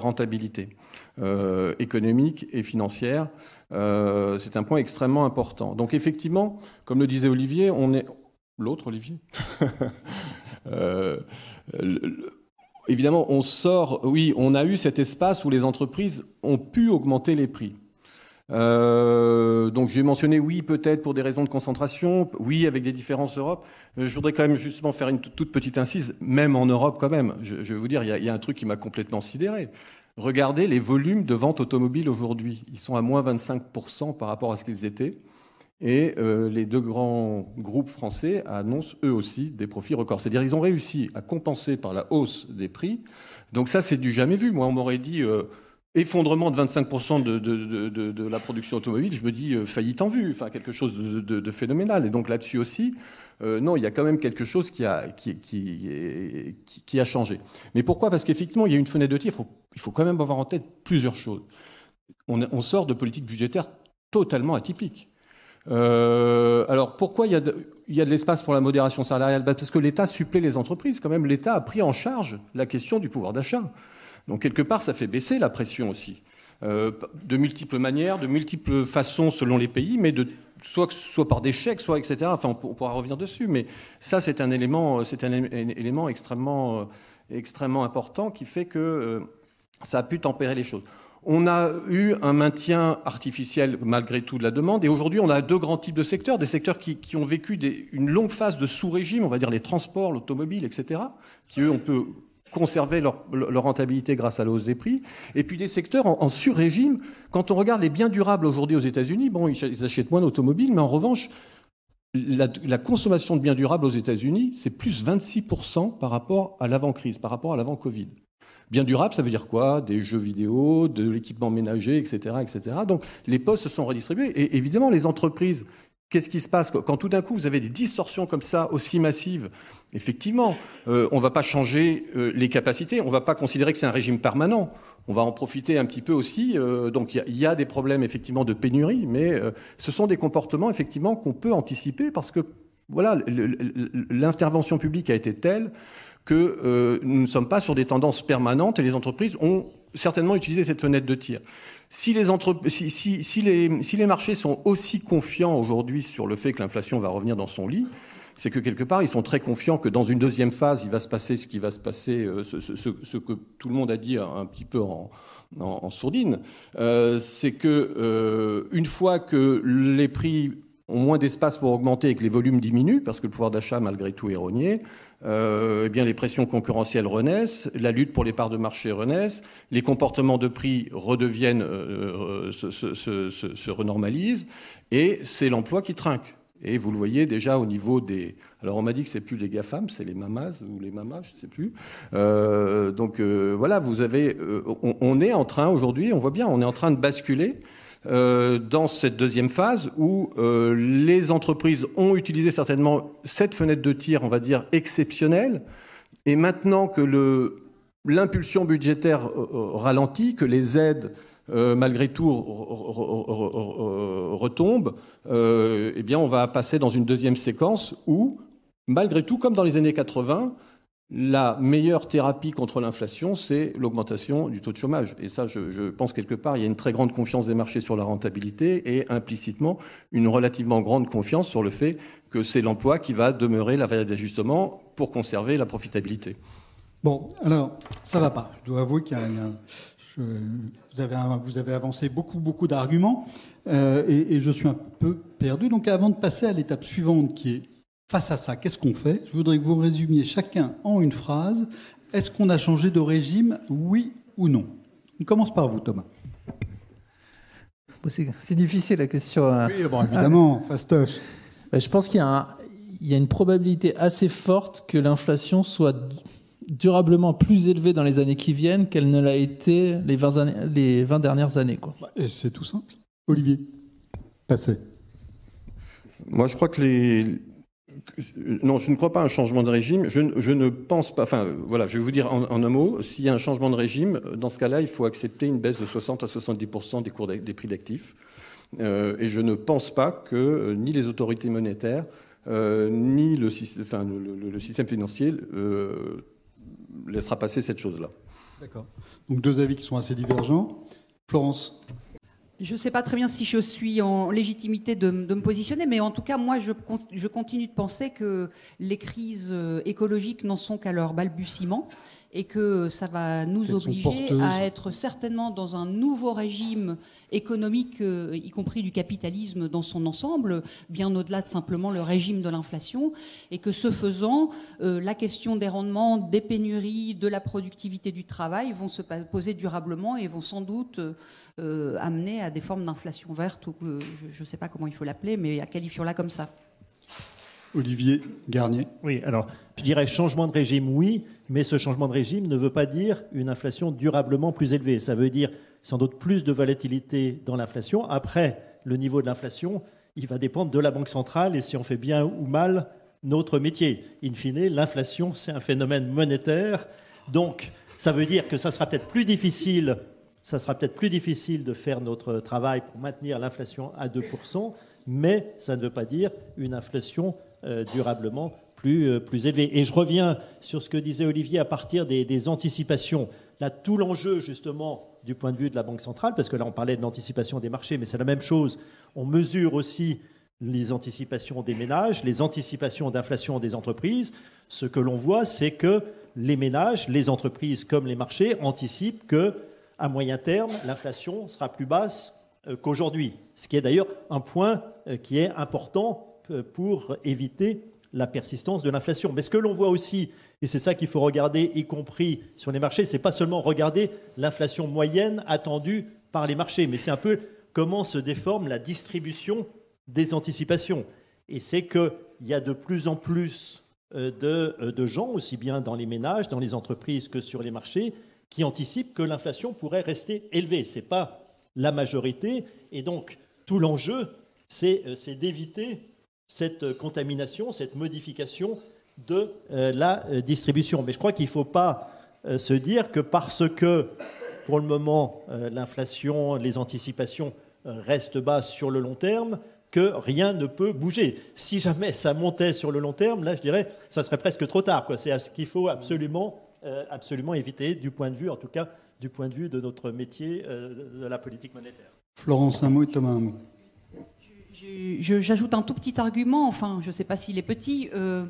rentabilité euh, économique et financière. Euh, c'est un point extrêmement important. Donc effectivement, comme le disait Olivier, on est l'autre Olivier? euh, évidemment, on sort. Oui, on a eu cet espace où les entreprises ont pu augmenter les prix. Euh, donc j'ai mentionné oui peut-être pour des raisons de concentration, oui avec des différences Europe. Euh, je voudrais quand même justement faire une toute petite incise, même en Europe quand même. Je, vais vous dire, il y, a, un truc qui m'a complètement sidéré. Regardez les volumes de vente automobile aujourd'hui. Ils sont à moins 25% par rapport à ce qu'ils étaient. Et euh, les deux grands groupes français annoncent eux aussi des profits records. C'est-à-dire ils ont réussi à compenser par la hausse des prix. Donc ça, c'est du jamais vu. Moi, on m'aurait dit effondrement de 25% de, la production automobile, je me dis euh, faillite en vue, enfin quelque chose de, phénoménal. Et donc là-dessus aussi, euh, non, il y a quand même quelque chose qui a, changé. Mais pourquoi? Parce qu'effectivement, il y a une fenêtre de tir. Il faut, quand même avoir en tête plusieurs choses. On, sort de politiques budgétaires totalement atypiques. Euh, alors pourquoi il y a de, l'espace pour la modération salariale? Bah, Parce que l'État supplée les entreprises. Quand même, l'État a pris en charge la question du pouvoir d'achat. Donc quelque part, ça fait baisser la pression aussi. Euh, de multiples manières, de multiples façons selon les pays, mais de, soit, par des chèques, soit etc. Enfin, on, pourra revenir dessus, mais ça, c'est un élément, c'est un, élément extrêmement, euh, extrêmement important qui fait que euh, ça a pu tempérer les choses. On a eu un maintien artificiel malgré tout de la demande, et aujourd'hui on a deux grands types de secteurs, des secteurs qui, ont vécu une longue phase de sous-régime, on va dire les transports, l'automobile, etc., qui eux on peut conserver leur, rentabilité grâce à la hausse des prix, et puis des secteurs en, sur-régime. Quand on regarde les biens durables aujourd'hui aux États-Unis, bon, ils achètent moins d'automobiles, mais en revanche, la, consommation de biens durables aux États-Unis, c'est plus 26% par rapport à l'avant-crise, par rapport à l'avant-Covid. Biens durables, ça veut dire quoi? Des jeux vidéo, de l'équipement ménager, etc., etc. Donc les postes se sont redistribués. Et évidemment, les entreprises Qu'est-ce qui se passe quand tout d'un coup vous avez des distorsions comme ça aussi massives? Effectivement, euh, on ne va pas changer euh, les capacités, on ne va pas considérer que c'est un régime permanent. On va en profiter un petit peu aussi. Euh, donc il y, a des problèmes effectivement de pénurie, mais ce sont des comportements effectivement qu'on peut anticiper parce que voilà, l'intervention publique a été telle que nous ne sommes pas sur des tendances permanentes et les entreprises ont certainement utilisé cette fenêtre de tir. Si les, si, si, les, si les marchés sont aussi confiants aujourd'hui sur le fait que l'inflation va revenir dans son lit, c'est que quelque part, ils sont très confiants que dans une deuxième phase, il va se passer ce qui va se passer, euh, ce, ce, ce, que tout le monde a dit un, petit peu en, en, sourdine, euh, c'est que euh, une fois que les prix ont moins d'espace pour augmenter et que les volumes diminuent, parce que le pouvoir d'achat, malgré tout, est rogné, euh, eh bien, les pressions concurrentielles renaissent, la lutte pour les parts de marché renaissent, les comportements de prix redeviennent, euh, se, se, se, se, renormalisent, et c'est l'emploi qui trinque. Et vous le voyez déjà au niveau des. Alors on m'a dit que c'est plus les GAFAM, c'est les mamas ou les mamas, je ne sais plus. Euh, donc euh, voilà, vous avez. Euh, on, est en train aujourd'hui, on voit bien, on est en train de basculer euh, dans cette deuxième phase où euh, les entreprises ont utilisé certainement cette fenêtre de tir, on va dire, exceptionnelle. Et maintenant que l'impulsion budgétaire euh, ralentit, que les aides, malgré tout, retombent, eh bien, on va passer dans une deuxième séquence où, malgré tout, comme dans les années 80, la meilleure thérapie contre l'inflation, c'est l'augmentation du taux de chômage. Et ça, je, pense quelque part, il y a une très grande confiance des marchés sur la rentabilité et implicitement une relativement grande confiance sur le fait que c'est l'emploi qui va demeurer la variable d'ajustement pour conserver la profitabilité. Bon, alors, ça va pas. Je dois avouer qu'il y a, vous, avez, avancé beaucoup, beaucoup d'arguments euh, et je suis un peu perdu. Donc, avant de passer à l'étape suivante qui est Face à ça, qu'est-ce qu'on fait? Je voudrais que vous résumiez chacun en une phrase. Est-ce qu'on a changé de régime, oui ou non? On commence par vous, Thomas. C'est difficile la question. Hein. Oui, bon, évidemment, fastoche. Ben, je pense qu'il y, y, a une probabilité assez forte que l'inflation soit durablement plus élevée dans les années qui viennent qu'elle ne l'a été les 20, années, les 20 dernières années. Quoi. Et c'est tout simple. Olivier, passez. Moi, je crois que les, non, je ne crois pas à un changement de régime. Je, ne pense pas. Enfin, voilà, je vais vous dire en, un mot. S'il y a un changement de régime, dans ce cas-là, il faut accepter une baisse de 60 à 70 des, cours des prix d'actifs. Euh, et je ne pense pas que euh, ni les autorités monétaires, euh, ni le, système financier laissera passer cette chose-là. D'accord. Donc deux avis qui sont assez divergents. Florence. Je ne sais pas très bien si je suis en légitimité de, de, me positionner, mais en tout cas, moi, je, je, continue de penser que les crises euh, écologiques n'en sont qu'à leur balbutiement et que ça va nous obliger à être certainement dans un nouveau régime économique, euh, y compris du capitalisme dans son ensemble, bien au-delà de simplement le régime de l'inflation, et que ce faisant, euh, la question des rendements, des pénuries, de la productivité du travail vont se poser durablement et vont sans doute euh, amener à des formes d'inflation verte, ou je ne sais pas comment il faut l'appeler, mais qualifions-la comme ça. Olivier Garnier. Oui, alors je dirais changement de régime, oui, mais ce changement de régime ne veut pas dire une inflation durablement plus élevée. Ça veut dire sans doute plus de volatilité dans l'inflation. Après, le niveau de l'inflation, il va dépendre de la Banque centrale et si on fait bien ou mal notre métier. In fine, l'inflation, c'est un phénomène monétaire. Donc, ça veut dire que ça sera peut-être plus difficile ça sera peut-être plus difficile de faire notre travail pour maintenir l'inflation à 2%, mais ça ne veut pas dire une inflation euh, durablement plus, euh, plus élevée. Et je reviens sur ce que disait Olivier à partir des, des anticipations. Là, tout l'enjeu, justement, du point de vue de la Banque centrale, parce que là, on parlait de l'anticipation des marchés, mais c'est la même chose. On mesure aussi les anticipations des ménages, les anticipations d'inflation des entreprises. Ce que l'on voit, c'est que les ménages, les entreprises comme les marchés anticipent que à moyen terme, l'inflation sera plus basse euh, qu'aujourd'hui, ce qui est d'ailleurs un point euh, qui est important euh, pour éviter la persistance de l'inflation. Mais ce que l'on voit aussi, et c'est ça qu'il faut regarder, y compris sur les marchés, c'est pas seulement regarder l'inflation moyenne attendue par les marchés, mais c'est un peu comment se déforme la distribution des anticipations. Et c'est qu'il y a de plus en plus de, de gens, aussi bien dans les ménages, dans les entreprises que sur les marchés, qui anticipe que l'inflation pourrait rester élevée. Ce n'est pas la majorité. Et donc, tout l'enjeu, c'est euh, d'éviter cette contamination, cette modification de euh, la euh, distribution. Mais je crois qu'il ne faut pas se dire que parce que, pour le moment, l'inflation, les anticipations restent basses sur le long terme, que rien ne peut bouger. Si jamais ça montait sur le long terme, là, je dirais, ça serait presque trop tard. C'est ce qu'il faut absolument euh, absolument éviter, du point de vue, en tout cas, du point de vue de notre métier euh, de la politique monétaire. Florence, un mot et Thomas, un mot. J'ajoute un tout petit argument, enfin, je ne sais pas s'il est petit. Euh,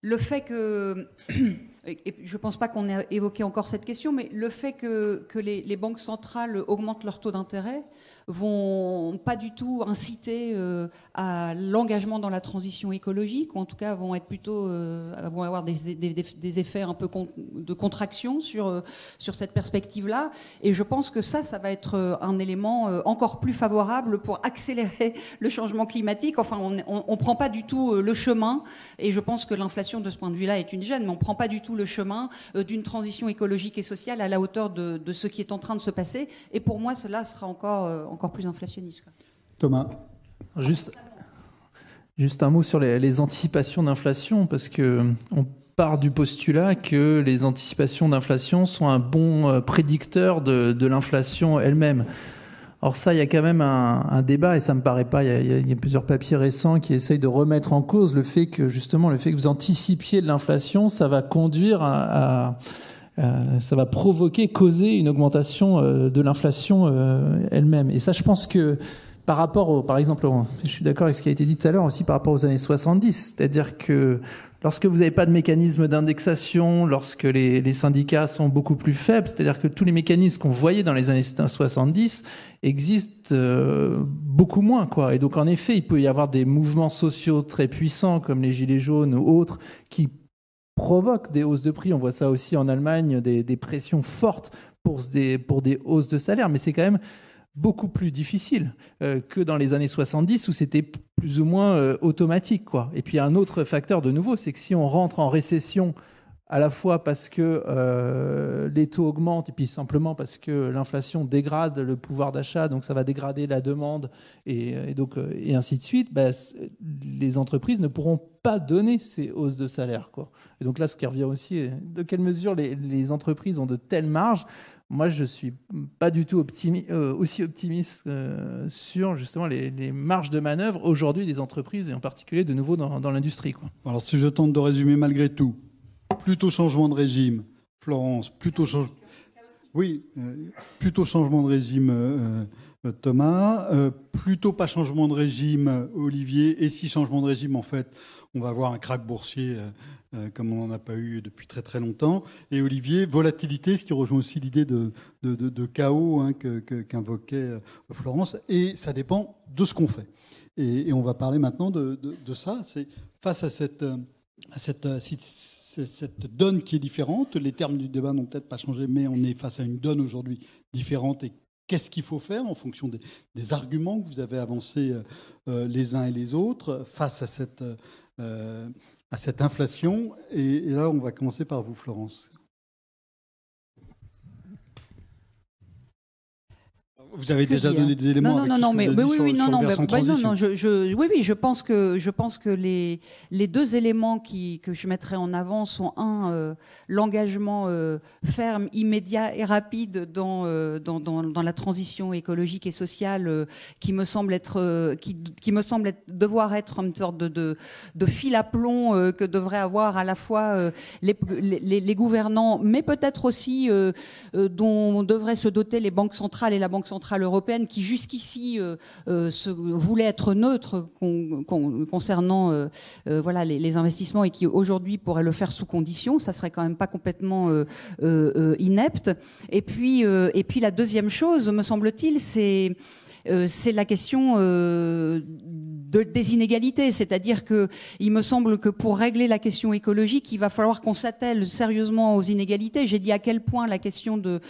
le fait que, et je ne pense pas qu'on ait évoqué encore cette question, mais le fait que, que les, les, banques centrales augmentent leur taux d'intérêt vont pas du tout inciter euh, à l'engagement dans la transition écologique, ou en tout cas vont être plutôt euh, vont avoir des, des, effets un peu de contraction sur euh, sur cette perspective-là. Et je pense que ça, ça va être un élément encore plus favorable pour accélérer le changement climatique. Enfin, on, on, on prend pas du tout le chemin, et je pense que l'inflation de ce point de vue-là est une gêne, mais on prend pas du tout le chemin d'une transition écologique et sociale à la hauteur de, ce qui est en train de se passer. Et pour moi, cela sera encore encore plus inflationniste. Thomas Juste, juste un mot sur les, anticipations d'inflation, parce que on part du postulat que les anticipations d'inflation sont un bon euh, prédicteur de, l'inflation elle-même. Or ça, il y a quand même un, débat, et ça me paraît pas, il y, a, plusieurs papiers récents qui essayent de remettre en cause le fait que justement le fait que vous anticipiez de l'inflation, ça va conduire à ça va provoquer, causer une augmentation euh, de l'inflation euh, elle-même. Et ça, je pense que par rapport, au, par exemple, je suis d'accord avec ce qui a été dit tout à l'heure aussi par rapport aux années 70, c'est-à-dire que lorsque vous n'avez pas de mécanisme d'indexation, lorsque les, les, syndicats sont beaucoup plus faibles, c'est-à-dire que tous les mécanismes qu'on voyait dans les années 70 existent beaucoup moins, quoi. Et donc, en effet, il peut y avoir des mouvements sociaux très puissants comme les gilets jaunes ou autres qui provoque des hausses de prix. On voit ça aussi en Allemagne, des, pressions fortes pour des, hausses de salaire, mais c'est quand même beaucoup plus difficile euh, que dans les années 70 où c'était plus ou moins euh, automatique. Et puis un autre facteur de nouveau, c'est que si on rentre en récession à la fois parce que euh, les taux augmentent et puis simplement parce que l'inflation dégrade le pouvoir d'achat, donc ça va dégrader la demande et, donc euh, et ainsi de suite, bah, les entreprises ne pourront pas donner ces hausses de salaire. Quoi. Et donc là, ce qui revient aussi, de quelle mesure les, entreprises ont de telles marges? Moi, je suis pas du tout euh, aussi optimiste sur justement les, marges de manœuvre aujourd'hui des entreprises et en particulier de nouveau dans, dans l'industrie. Alors, si je tente de résumer malgré tout, plutôt changement de régime. Florence, plutôt changement. Oui, euh, plutôt changement de régime, euh, euh, Thomas. plutôt pas changement de régime, Olivier. Et si changement de régime, en fait, on va avoir un crack boursier comme on n'en a pas eu depuis très très longtemps. Et Olivier, volatilité, ce qui rejoint aussi l'idée de, chaos hein, qu'invoquait Florence. Et ça dépend de ce qu'on fait. Et, on va parler maintenant de, ça. C'est face à cette, à c'est cette donne qui est différente. Les termes du débat n'ont peut-être pas changé, mais on est face à une donne aujourd'hui différente. Et qu'est-ce qu'il faut faire en fonction des, arguments que vous avez avancés euh, euh, les uns et les autres face à cette, euh, inflation? Et là, on va commencer par vous, Florence. Vous avez déjà donné des éléments. Non, non, non, mais, oui, oui, non, non, non, je, je, oui, oui, je pense que je pense que les les deux éléments qui que je mettrais en avant sont un euh, l'engagement euh, ferme, immédiat et rapide dans, euh, dans, dans dans la transition écologique et sociale qui me semble être qui qui me semble être, devoir être une sorte de de, de fil à plomb que devraient avoir à la fois les, les, les gouvernants, mais peut-être aussi dont devraient se doter les banques centrales et la banque centrale européenne qui jusqu'ici euh, euh, voulait être neutre concernant euh, voilà les, investissements et qui aujourd'hui pourrait le faire sous condition, ça serait quand même pas complètement inepte. Et puis et puis la deuxième chose, me semble-t-il, c'est c'est la question de, des inégalités, c'est-à-dire que il me semble que pour régler la question écologique, il va falloir qu'on s'attelle sérieusement aux inégalités. J'ai dit à quel point la question de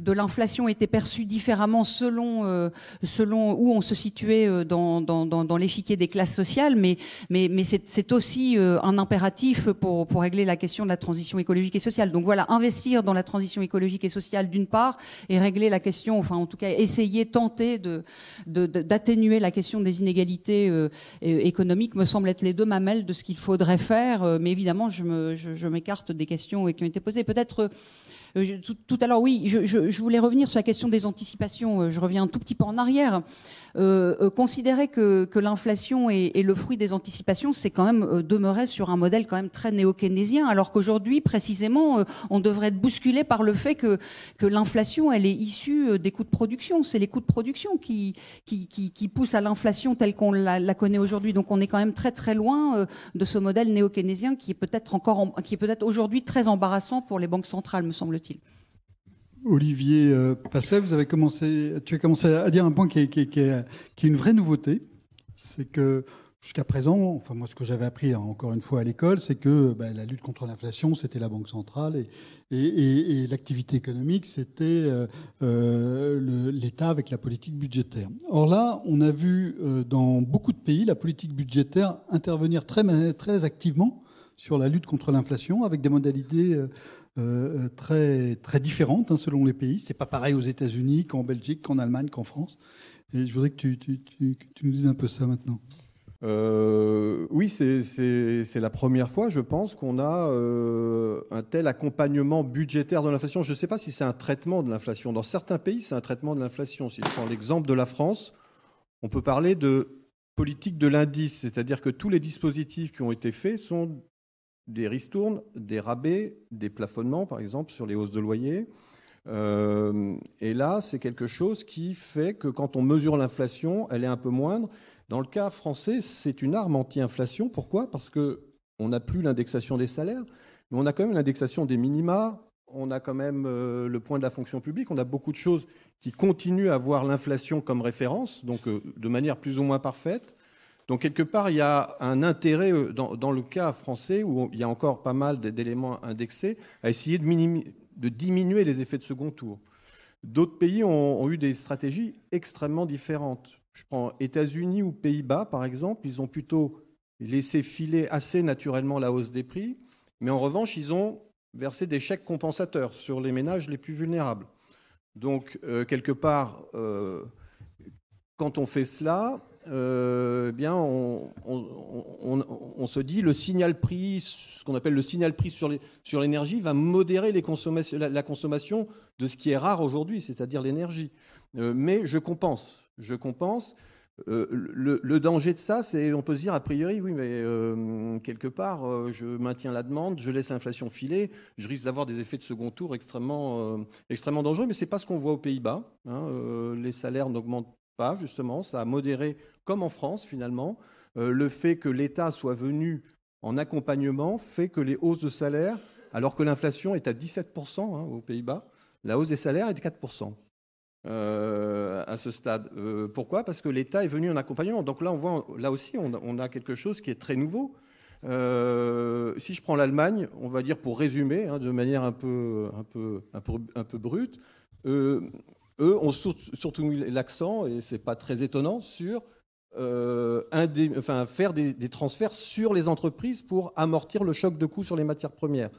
de l'inflation était perçue différemment selon euh, selon où on se situait euh, dans, dans, dans, l'échiquier des classes sociales, mais mais, mais c'est aussi euh, un impératif pour pour régler la question de la transition écologique et sociale. Donc voilà, investir dans la transition écologique et sociale d'une part et régler la question, enfin en tout cas essayer, tenter de d'atténuer la question des inégalités économiques me semble être les deux mamelles de ce qu'il faudrait faire. mais évidemment, je m'écarte je, je des questions qui ont été posées. Peut-être euh, tout, à l'heure, oui, je, je, voulais revenir sur la question des anticipations. Euh, je reviens un tout petit peu en arrière. Euh, euh, considérer que, l'inflation est, le fruit des anticipations, c'est quand même euh, demeurer sur un modèle quand même très néo-keynésien, alors qu'aujourd'hui, précisément, euh, on devrait être bousculé par le fait que, l'inflation, elle est issue des coûts de production. C'est les coûts de production qui poussent à l'inflation telle qu'on la, la, connaît aujourd'hui. Donc, on est quand même très très loin de ce modèle néo-keynésien qui est peut-être encore, qui est peut-être aujourd'hui très embarrassant pour les banques centrales, me semble-t-il. Olivier euh, Passet, vous avez commencé, tu as commencé à dire un point qui est, une vraie nouveauté. C'est que jusqu'à présent, enfin moi ce que j'avais appris hein, encore une fois à l'école, c'est que ben, la lutte contre l'inflation, c'était la Banque centrale et, l'activité économique, c'était euh, euh, l'État avec la politique budgétaire. Or là, on a vu dans beaucoup de pays la politique budgétaire intervenir très activement sur la lutte contre l'inflation avec des modalités euh, euh, très, très différentes hein, selon les pays. C'est pas pareil aux États-Unis qu'en Belgique, qu'en Allemagne, qu'en France. Et je voudrais que tu, nous dises un peu ça maintenant. Euh, oui, c'est- la première fois, je pense, qu'on a un tel accompagnement budgétaire de l'inflation. Je ne sais pas si c'est un traitement de l'inflation. Dans certains pays, c'est un traitement de l'inflation. Si je prends l'exemple de la France, on peut parler de politique de l'indice, c'est-à-dire que tous les dispositifs qui ont été faits sont des ristournes, des rabais, des plafonnements, par exemple, sur les hausses de loyer. Euh, et là, c'est quelque chose qui fait que quand on mesure l'inflation, elle est un peu moindre. Dans le cas français, c'est une arme anti-inflation. Pourquoi? Parce que on n'a plus l'indexation des salaires, mais on a quand même l'indexation des minima. On a quand même euh, le point de la fonction publique. On a beaucoup de choses qui continuent à avoir l'inflation comme référence, donc euh, de manière plus ou moins parfaite. Donc quelque part, il y a un intérêt euh, dans, le cas français où il y a encore pas mal d'éléments indexés à essayer de, diminuer les effets de second tour. D'autres pays ont, eu des stratégies extrêmement différentes. Je prends États-Unis ou Pays-Bas, par exemple, ils ont plutôt laissé filer assez naturellement la hausse des prix, mais en revanche, ils ont versé des chèques compensateurs sur les ménages les plus vulnérables. Donc, euh, quelque part, euh, quand on fait cela, eh bien, on, se dit le signal prix, ce qu'on appelle le signal prix sur l'énergie, va modérer la, consommation de ce qui est rare aujourd'hui, c'est-à-dire l'énergie. Euh, mais je compense, je compense. Euh, le, danger de ça, c'est, on peut se dire a priori, oui, mais euh, quelque part, euh, je maintiens la demande, je laisse l'inflation filer, je risque d'avoir des effets de second tour extrêmement, euh, dangereux, mais c'est pas ce qu'on voit aux Pays-Bas. hein. Euh, les salaires n'augmentent pas, justement, ça a modéré, comme en France finalement. Euh, le fait que l'État soit venu en accompagnement fait que les hausses de salaire, alors que l'inflation est à 17% hein, aux Pays-Bas, la hausse des salaires est de 4% euh, à ce stade. Euh, pourquoi? Parce que l'État est venu en accompagnement. Donc là, on voit, là aussi, on a, quelque chose qui est très nouveau. Si je prends l'Allemagne, on va dire pour résumer, hein, de manière un peu, un peu, un peu, un peu brute, eux ont sur- surtout mis l'accent, et c'est pas très étonnant, sur euh, faire des, transferts sur les entreprises pour amortir le choc de coûts sur les matières premières.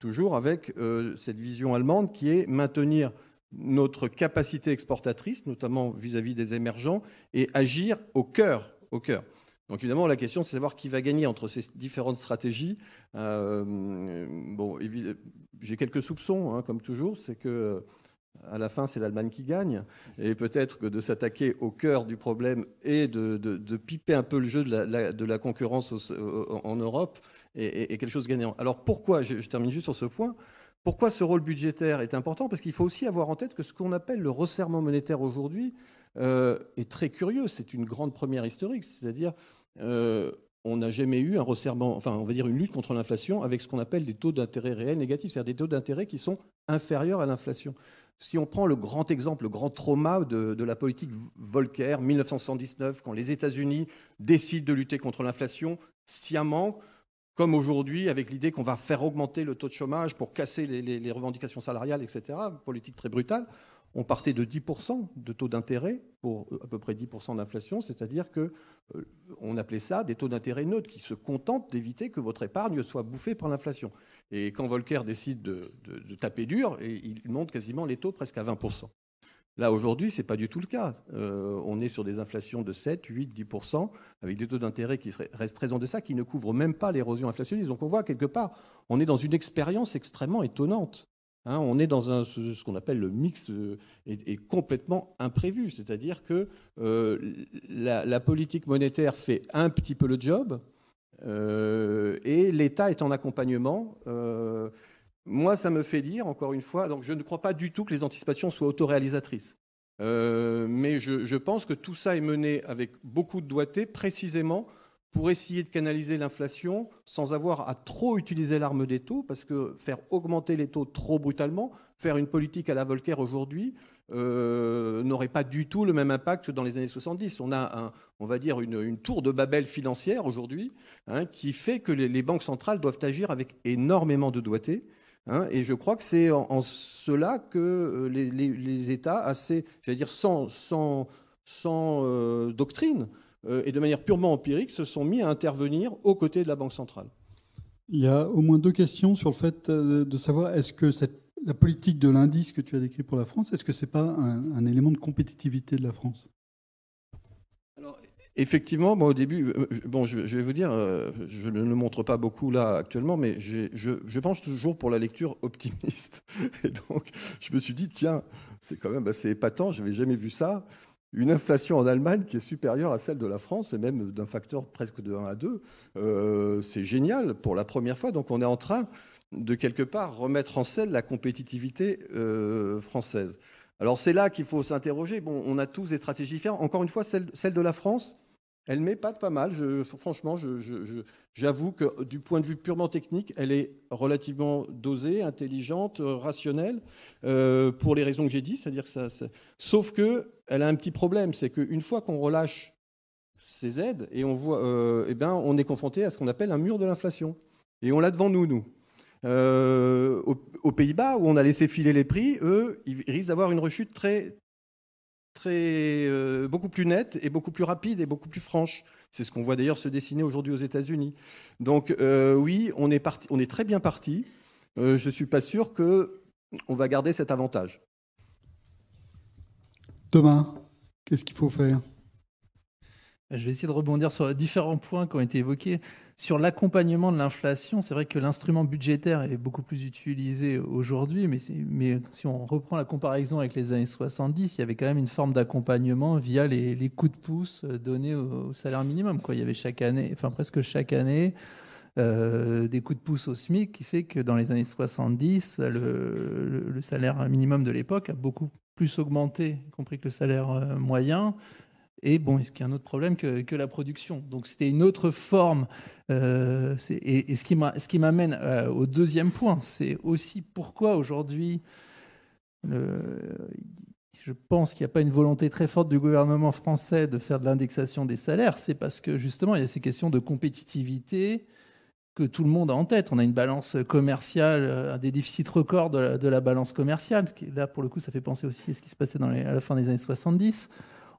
Toujours avec euh, cette vision allemande qui est maintenir notre capacité exportatrice, notamment vis-à-vis des émergents, et agir au cœur, au cœur. Donc évidemment, la question, c'est de savoir qui va gagner entre ces différentes stratégies. Euh, bon, j'ai quelques soupçons, hein, comme toujours, c'est que à la fin, c'est l'Allemagne qui gagne. Et peut-être que de s'attaquer au cœur du problème et de, piper un peu le jeu de la, concurrence en Europe est, quelque chose de gagnant. Alors pourquoi, je, je termine juste sur ce point, pourquoi ce rôle budgétaire est important? Parce qu'il faut aussi avoir en tête que ce qu'on appelle le resserrement monétaire aujourd'hui euh, est très curieux. C'est une grande première historique. C'est-à-dire, euh, on n'a jamais eu un resserrement, enfin, on va dire une lutte contre l'inflation avec ce qu'on appelle des taux d'intérêt réels négatifs, c'est-à-dire des taux d'intérêt qui sont inférieurs à l'inflation. Si on prend le grand exemple, le grand trauma de, la politique Volcker, 1979, quand les États-Unis décident de lutter contre l'inflation sciemment, comme aujourd'hui, avec l'idée qu'on va faire augmenter le taux de chômage pour casser les revendications salariales, etc., politique très brutale, on partait de 10% de taux d'intérêt pour euh, à peu près 10% d'inflation, c'est-à-dire que euh, on appelait ça des taux d'intérêt neutres qui se contentent d'éviter que votre épargne soit bouffée par l'inflation. Et quand Volcker décide de, taper dur, il monte quasiment les taux presque à 20%. Là, aujourd'hui, ce n'est pas du tout le cas. Euh, on est sur des inflations de 7, 8, 10%, avec des taux d'intérêt qui restent très en deçà, qui ne couvrent même pas l'érosion inflationniste. Donc on voit quelque part, on est dans une expérience extrêmement étonnante. Hein, on est dans un, ce, qu'on appelle le mix euh, est, complètement imprévu. C'est-à-dire que euh, la, politique monétaire fait un petit peu le job euh, et l'État est en accompagnement. Euh, moi, ça me fait dire, encore une fois, donc je ne crois pas du tout que les anticipations soient autoréalisatrices. Mais je pense que tout ça est mené avec beaucoup de doigté, précisément pour essayer de canaliser l'inflation sans avoir à trop utiliser l'arme des taux, parce que faire augmenter les taux trop brutalement, faire une politique à la Volcker aujourd'hui, euh, n'aurait pas du tout le même impact que dans les années 70. On a, on va dire, une, tour de Babel financière aujourd'hui hein, qui fait que les, banques centrales doivent agir avec énormément de doigté. Hein, et je crois que c'est en, cela que euh, les, États, assez, j'allais dire, sans, euh, doctrine, et de manière purement empirique, se sont mis à intervenir aux côtés de la Banque centrale. Il y a au moins deux questions sur le fait euh, de savoir est-ce que cette, la politique de l'indice que tu as décrit pour la France, est-ce que ce n'est pas un, élément de compétitivité de la France? Alors, Effectivement, moi au début, euh, bon, je, vais vous dire, je ne le montre pas beaucoup là actuellement, mais je, je, penche toujours pour la lecture optimiste. Et donc, je me suis dit, tiens, c'est quand même assez épatant, je n'avais jamais vu ça une inflation en Allemagne qui est supérieure à celle de la France, et même d'un facteur presque de 1 à 2. Euh, c'est génial pour la première fois. Donc on est en train de quelque part remettre en scène la compétitivité euh, française. Alors c'est là qu'il faut s'interroger. Bon, on a tous des stratégies différentes. Encore une fois, celle de la France, elle m'épate pas mal. franchement, j'avoue que du point de vue purement technique, elle est relativement dosée, intelligente, rationnelle, euh, pour les raisons que j'ai dit. C'est-à-dire ça, sauf que elle a un petit problème, c'est qu'une fois qu'on relâche ces aides et on voit, euh, eh ben, on est confronté à ce qu'on appelle un mur de l'inflation. Et on l'a devant nous, nous. Euh, aux, Pays-Bas, où on a laissé filer les prix, eux, ils risquent d'avoir une rechute très, très, euh, beaucoup plus nette et beaucoup plus rapide et beaucoup plus franche. C'est ce qu'on voit d'ailleurs se dessiner aujourd'hui aux États-Unis. Donc euh, oui, on est, parti, on est très bien parti. Euh, je ne suis pas sûr qu'on va garder cet avantage. Thomas, qu'est-ce qu'il faut faire? Je vais essayer de rebondir sur différents points qui ont été évoqués. Sur l'accompagnement de l'inflation, c'est vrai que l'instrument budgétaire est beaucoup plus utilisé aujourd'hui, mais, si on reprend la comparaison avec les années 70, il y avait quand même une forme d'accompagnement via les, coups de pouce donnés au, salaire minimum. Quoi. Il y avait chaque année, enfin presque chaque année, euh, des coups de pouce au SMIC qui fait que dans les années 70, le, le salaire minimum de l'époque a beaucoup plus augmenté, y compris que le salaire euh, moyen. Et bon, qu'il y a un autre problème que, la production Donc c'était une autre forme. Euh, et, ce qui m'amène euh, au deuxième point, c'est aussi pourquoi aujourd'hui, je pense qu'il n'y a pas une volonté très forte du gouvernement français de faire de l'indexation des salaires. C'est parce que justement, il y a ces questions de compétitivité que tout le monde a en tête. On a une balance commerciale, euh, un des déficits records de la, balance commerciale. Là, pour le coup, ça fait penser aussi à ce qui se passait à la fin des années 70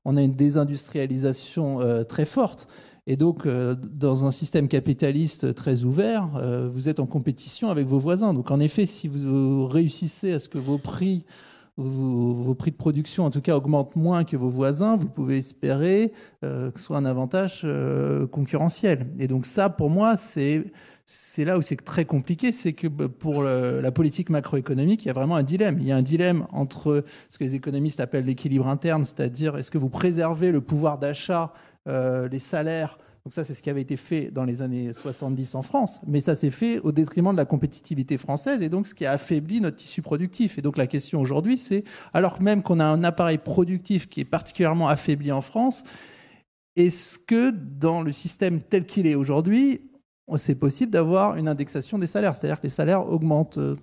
on a une désindustrialisation euh, très forte. Et donc, euh, dans un système capitaliste très ouvert, euh, vous êtes en compétition avec vos voisins. Donc, en effet, si vous réussissez à ce que vos prix, vos, prix de production, en tout cas, augmentent moins que vos voisins, vous pouvez espérer que ce soit un avantage concurrentiel. Et donc, ça, pour moi, c'est c'est là où c'est très compliqué, c'est que bah, pour la politique macroéconomique, il y a vraiment un dilemme. Il y a un dilemme entre ce que les économistes appellent l'équilibre interne, c'est-à-dire est-ce que vous préservez le pouvoir d'achat, euh, les salaires. Donc ça, c'est ce qui avait été fait dans les années 70 en France, mais ça s'est fait au détriment de la compétitivité française et donc ce qui a affaibli notre tissu productif. Et donc la question aujourd'hui, c'est alors même qu'on a un appareil productif qui est particulièrement affaibli en France, est-ce que dans le système tel qu'il est aujourd'hui, c'est possible d'avoir une indexation des salaires, c'est-à-dire que les salaires augmentent euh,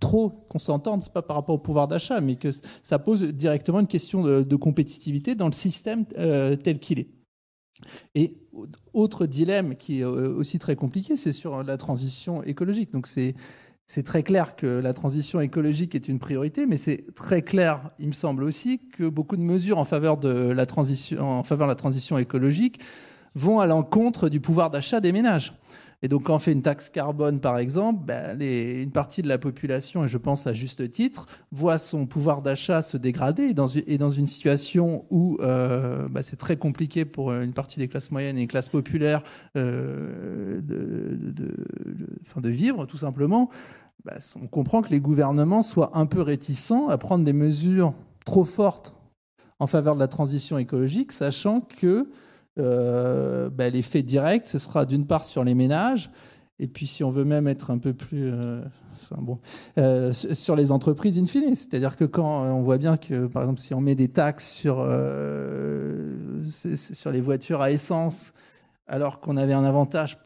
trop, qu'on s'entende, c'est pas par rapport au pouvoir d'achat, mais que ça pose directement une question de, compétitivité dans le système euh, tel qu'il est. Et autre dilemme qui est euh, aussi très compliqué, c'est sur la transition écologique. Donc c'est c'est très clair que la transition écologique est une priorité, mais c'est très clair, il me semble aussi, que beaucoup de mesures en faveur de la transition, en faveur de la transition écologique vont à l'encontre du pouvoir d'achat des ménages. Et donc, quand on fait une taxe carbone, par exemple, ben, une partie de la population, et je pense à juste titre, voit son pouvoir d'achat se dégrader et dans, dans une situation où euh, ben, c'est très compliqué pour une partie des classes moyennes et des classes populaires euh, de, de, vivre, tout simplement. Ben, on comprend que les gouvernements soient un peu réticents à prendre des mesures trop fortes en faveur de la transition écologique, sachant que euh, ben, l'effet direct, ce sera d'une part sur les ménages, et puis si on veut même être un peu plus... Euh, bon, euh, sur les entreprises in fine. C'est-à-dire que quand on voit bien que, par exemple, si on met des taxes sur, sur les voitures à essence, alors qu'on avait un avantage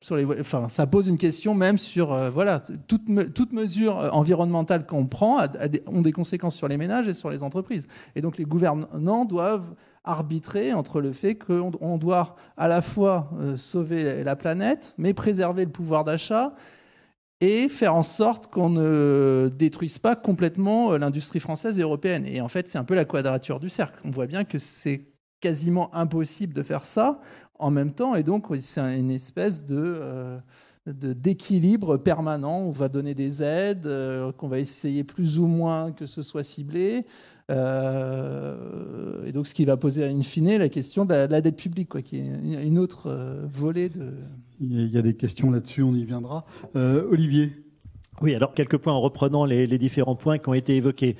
sur les, enfin, ça pose une question même sur voilà toute, toute mesure environnementale qu'on prend a, a des, ont des conséquences sur les ménages et sur les entreprises. Et donc les gouvernants doivent arbitrer entre le fait qu'on on doit à la fois euh, sauver la planète, mais préserver le pouvoir d'achat et faire en sorte qu'on ne détruise pas complètement l'industrie française et européenne. Et en fait, c'est un peu la quadrature du cercle. On voit bien que c'est quasiment impossible de faire ça en même temps. Et donc, c'est une espèce de, euh, d'équilibre permanent. On va donner des aides, euh, qu'on va essayer plus ou moins que ce soit ciblé. Euh, et donc, ce qui va poser in fine la question de la, dette publique, quoi, qui est une autre volée de. Il y a des questions là-dessus, on y viendra. Olivier. Oui, alors quelques points en reprenant les, les différents points qui ont été évoqués.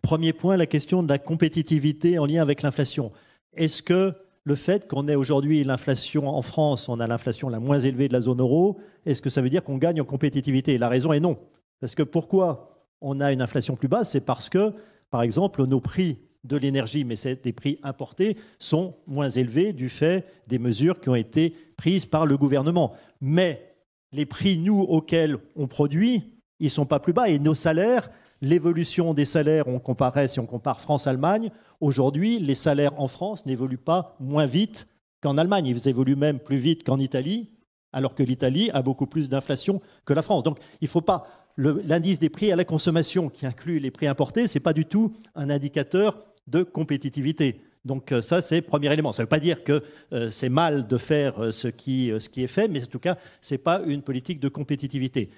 Premier point, la question de la compétitivité en lien avec l'inflation. Est-ce que le fait qu'on ait aujourd'hui l'inflation en France, on a l'inflation la moins élevée de la zone euro, est-ce que ça veut dire qu'on gagne en compétitivité? La raison est non. Parce que pourquoi on a une inflation plus basse? C'est parce que, par exemple, nos prix de l'énergie, mais c'est des prix importés, sont moins élevés du fait des mesures qui ont été prises par le gouvernement. Mais les prix, nous, auxquels on produit, ils ne sont pas plus bas. Et nos salaires, l'évolution des salaires, on comparait, si on compare France-Allemagne, Aujourd'hui, les salaires en France n'évoluent pas moins vite qu'en Allemagne. Ils évoluent même plus vite qu'en Italie, alors que l'Italie a beaucoup plus d'inflation que la France. Donc, il ne faut pas. L'indice des prix à la consommation, qui inclut les prix importés, ce n'est pas du tout un indicateur de compétitivité. Donc euh, ça, c'est le premier élément. Ça ne veut pas dire que euh, c'est mal de faire euh, ce qui, est fait, mais en tout cas, ce n'est pas une politique de compétitivité.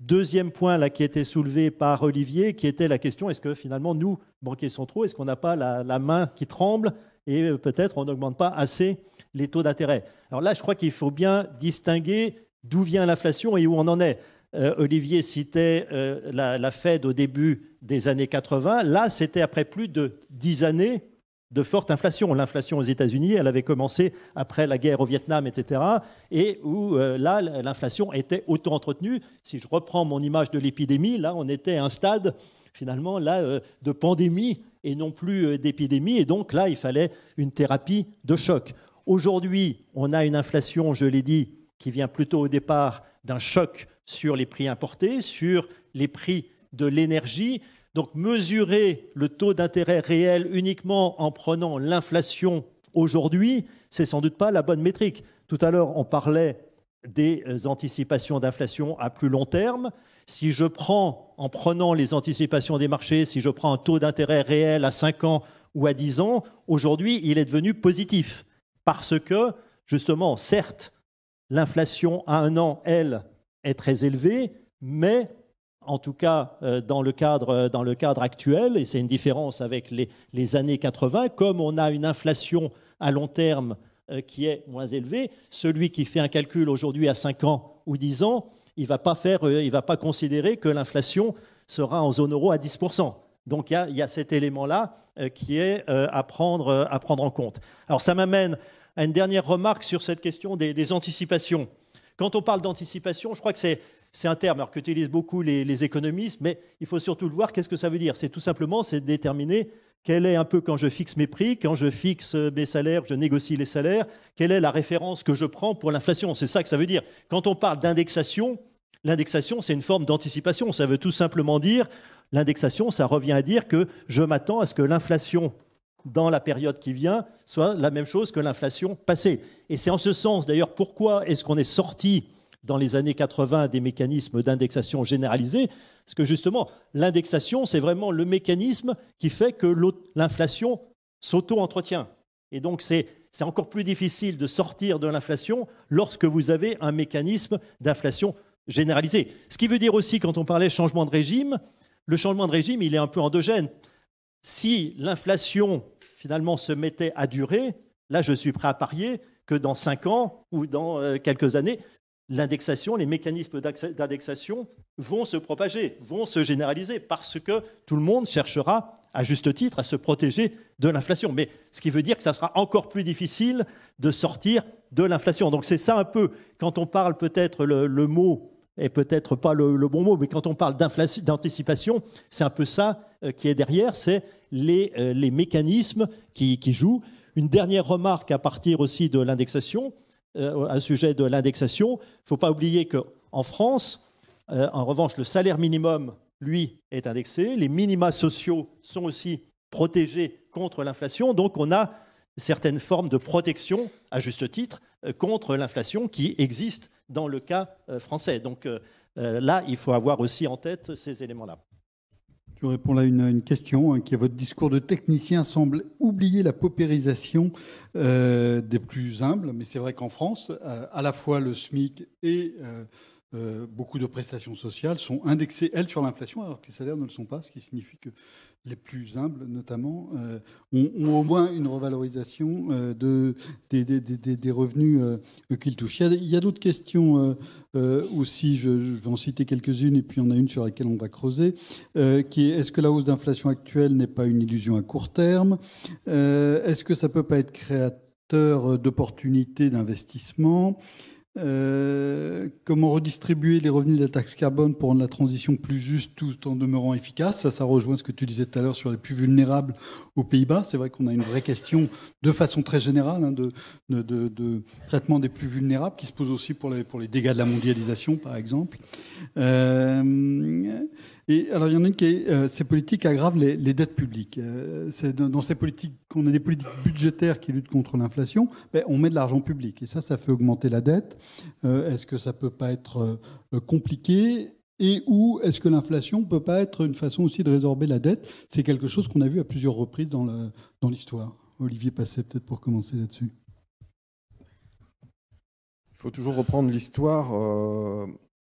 Deuxième point qui était soulevé par Olivier, qui était la question est-ce que finalement, nous, banquiers centraux, est-ce qu'on n'a pas la, main qui tremble et peut-être on n'augmente pas assez les taux d'intérêt? Alors là, je crois qu'il faut bien distinguer d'où vient l'inflation et où on en est. Euh, Olivier citait euh, la, Fed au début des années 80. Là, c'était après plus de dix années de forte inflation. L'inflation aux États-Unis, elle avait commencé après la guerre au Vietnam, etc. Et où euh, là, l'inflation était auto-entretenue. Si je reprends mon image de l'épidémie, là, on était à un stade finalement là de pandémie et non plus d'épidémie. Et donc là, il fallait une thérapie de choc. Aujourd'hui, on a une inflation, je l'ai dit, qui vient plutôt au départ d'un choc sur les prix importés, sur les prix de l'énergie, donc mesurer le taux d'intérêt réel uniquement en prenant l'inflation aujourd'hui, c'est sans doute pas la bonne métrique. Tout à l'heure, on parlait des anticipations d'inflation à plus long terme. Si je prends, en prenant les anticipations des marchés, si je prends un taux d'intérêt réel à 5 ans ou à 10 ans, aujourd'hui, il est devenu positif. Parce que, justement, certes, l'inflation à un an, elle, est très élevée, mais en tout cas euh, dans le cadre, euh, dans le cadre actuel, et c'est une différence avec les, années 80, comme on a une inflation à long terme euh, qui est moins élevée, celui qui fait un calcul aujourd'hui à 5 ans ou 10 ans, il ne va, pas considérer que l'inflation sera en zone euro à 10%. Donc il y a, cet élément-là qui est à prendre, à prendre en compte. Alors ça m'amène à une dernière remarque sur cette question des anticipations. Quand on parle d'anticipation, je crois que c'est un terme qu'utilisent beaucoup les, économistes, mais il faut surtout le voir, qu'est-ce que ça veut dire? C'est tout simplement, c'est déterminer quel est un peu quand je fixe mes prix, quand je fixe mes salaires, je négocie les salaires, quelle est la référence que je prends pour l'inflation. C'est ça que ça veut dire. Quand on parle d'indexation, l'indexation, c'est une forme d'anticipation. Ça veut tout simplement dire, l'indexation, ça revient à dire que je m'attends à ce que l'inflation dans la période qui vient soit la même chose que l'inflation passée. Et c'est en ce sens, d'ailleurs, pourquoi est-ce qu'on est sorti dans les années 80 des mécanismes d'indexation généralisés, parce que justement, l'indexation, c'est vraiment le mécanisme qui fait que l'inflation s'auto-entretient. Et donc, c'est encore plus difficile de sortir de l'inflation lorsque vous avez un mécanisme d'inflation généralisé. Ce qui veut dire aussi, quand on parlait changement de régime, le changement de régime, il est un peu endogène. Si l'inflation, finalement, se mettait à durer, là, je suis prêt à parier que dans cinq ans ou dans euh, quelques années, l'indexation, les mécanismes d'indexation vont se propager, vont se généraliser, parce que tout le monde cherchera, à juste titre, à se protéger de l'inflation. Mais ce qui veut dire que ça sera encore plus difficile de sortir de l'inflation. Donc c'est ça un peu, quand on parle peut-être le, mot est peut-être pas le, bon mot, mais quand on parle d'anticipation, c'est un peu ça euh, qui est derrière, c'est les, euh, mécanismes qui, jouent. Une dernière remarque à partir aussi de l'indexation, un sujet de l'indexation. Il ne faut pas oublier qu'en France, en revanche, le salaire minimum, lui, est indexé. Les minima sociaux sont aussi protégés contre l'inflation. Donc on a certaines formes de protection, à juste titre, contre l'inflation qui existent dans le cas français. Donc là, il faut avoir aussi en tête ces éléments-là. Je réponds là à une, question hein, qui est votre discours de technicien semble oublier la paupérisation euh, des plus humbles, mais c'est vrai qu'en France, euh, à la fois le SMIC et euh, beaucoup de prestations sociales sont indexées, elles, sur l'inflation, alors que les salaires ne le sont pas, ce qui signifie que les plus humbles, notamment, euh, ont, au moins une revalorisation euh, de, des, revenus euh, qu'ils touchent. Il y a, d'autres questions aussi, je, vais en citer quelques-unes, et puis on a une sur laquelle on va creuser, qui est est-ce que la hausse d'inflation actuelle n'est pas une illusion à court terme Est-ce que ça peut pas être créateur d'opportunités d'investissement euh, comment redistribuer les revenus de la taxe carbone pour rendre la transition plus juste tout en demeurant efficace? Ça, ça rejoint ce que tu disais tout à l'heure sur les plus vulnérables aux Pays-Bas. C'est vrai qu'on a une vraie question de façon très générale hein, de, traitement des plus vulnérables qui se pose aussi pour les, pour les dégâts de la mondialisation, par exemple. Euh, et alors, il y en a une qui est euh, ces politiques aggravent les, dettes publiques. Euh, c'est dans, ces politiques, qu'on a des politiques budgétaires qui luttent contre l'inflation, ben, on met de l'argent public. Et ça, ça fait augmenter la dette. Euh, est-ce que ça peut pas être compliqué? Et où est-ce que l'inflation peut pas être une façon aussi de résorber la dette? C'est quelque chose qu'on a vu à plusieurs reprises dans l'histoire. Dans Olivier Passet, peut-être pour commencer là-dessus. Il faut toujours reprendre l'histoire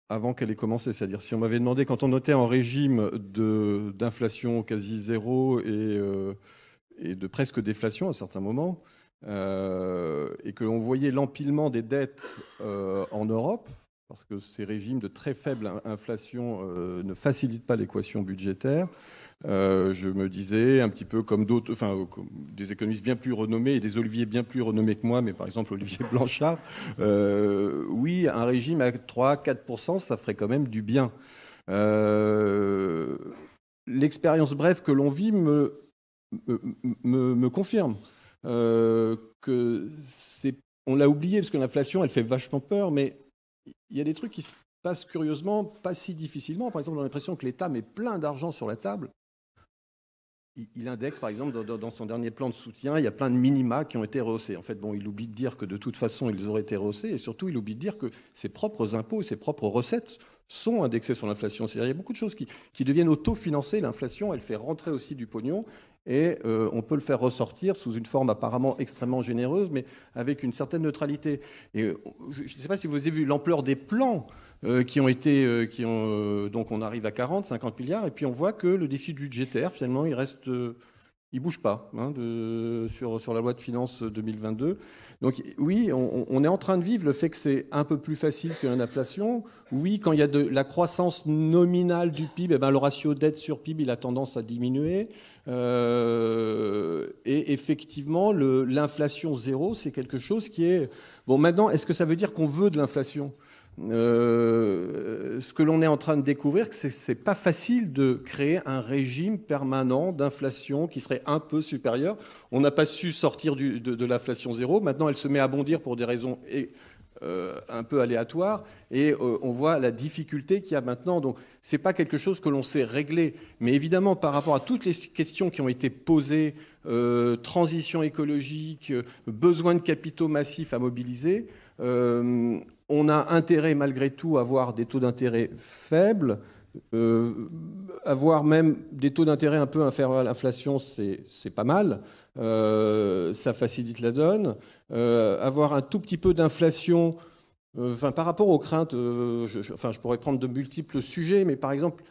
avant qu'elle ait commencé. C'est-à-dire, si on m'avait demandé, quand on était en régime d'inflation quasi zéro et, euh, et, de presque déflation à certains moments, euh, et que l'on voyait l'empilement des dettes euh, en Europe, parce que ces régimes de très faible inflation ne facilitent pas l'équation budgétaire, euh, je me disais, un petit peu comme d'autres, enfin, des économistes bien plus renommés et des Olivier bien plus renommés que moi, mais par exemple Olivier Blanchard, euh, oui, un régime à 3-4%, ça ferait quand même du bien. Euh, l'expérience brève que l'on vit me, me, me confirme que c'est. On l'a oublié parce que l'inflation, elle fait vachement peur, mais il y a des trucs qui se passent curieusement, pas si difficilement. Par exemple, on a l'impression que l'État met plein d'argent sur la table il indexe, par exemple, dans, son dernier plan de soutien, il y a plein de minima qui ont été rehaussés. En fait, bon, il oublie de dire que de toute façon, ils auraient été rehaussés, et surtout, il oublie de dire que ses propres impôts et ses propres recettes sont indexés sur l'inflation. C'est-à-dire, il y a beaucoup de choses qui, qui deviennent autofinancées. L'inflation, elle fait rentrer aussi du pognon, et euh, on peut le faire ressortir sous une forme apparemment extrêmement généreuse, mais avec une certaine neutralité. Et je ne sais pas si vous avez vu l'ampleur des plans qui ont été, euh, euh, donc on arrive à 40, 50 milliards, et puis on voit que le déficit budgétaire, finalement, il reste, il bouge pas hein, sur, sur la loi de finances 2022. Donc oui, on, est en train de vivre le fait que c'est un peu plus facile que l'inflation. Oui, quand il y a de la croissance nominale du PIB, eh ben, le ratio dette sur PIB, il a tendance à diminuer. Euh, et effectivement, l'inflation zéro, c'est quelque chose qui est... Bon, maintenant, est-ce que ça veut dire qu'on veut de l'inflation? Euh, ce que l'on est en train de découvrir, c'est que c'est pas facile de créer un régime permanent d'inflation qui serait un peu supérieur. On n'a pas su sortir de, l'inflation zéro. Maintenant, elle se met à bondir pour des raisons euh, un peu aléatoires, et euh, on voit la difficulté qu'il y a maintenant. Donc, c'est pas quelque chose que l'on sait régler. Mais évidemment, par rapport à toutes les questions qui ont été posées, transition écologique, besoin de capitaux massifs à mobiliser. On a intérêt malgré tout à avoir des taux d'intérêt faibles. Euh, avoir même des taux d'intérêt un peu inférieurs à l'inflation, c'est pas mal. Euh, ça facilite la donne. Euh, avoir un tout petit peu d'inflation, enfin, par rapport aux craintes, je, enfin, je pourrais prendre de multiples sujets, mais par exemple,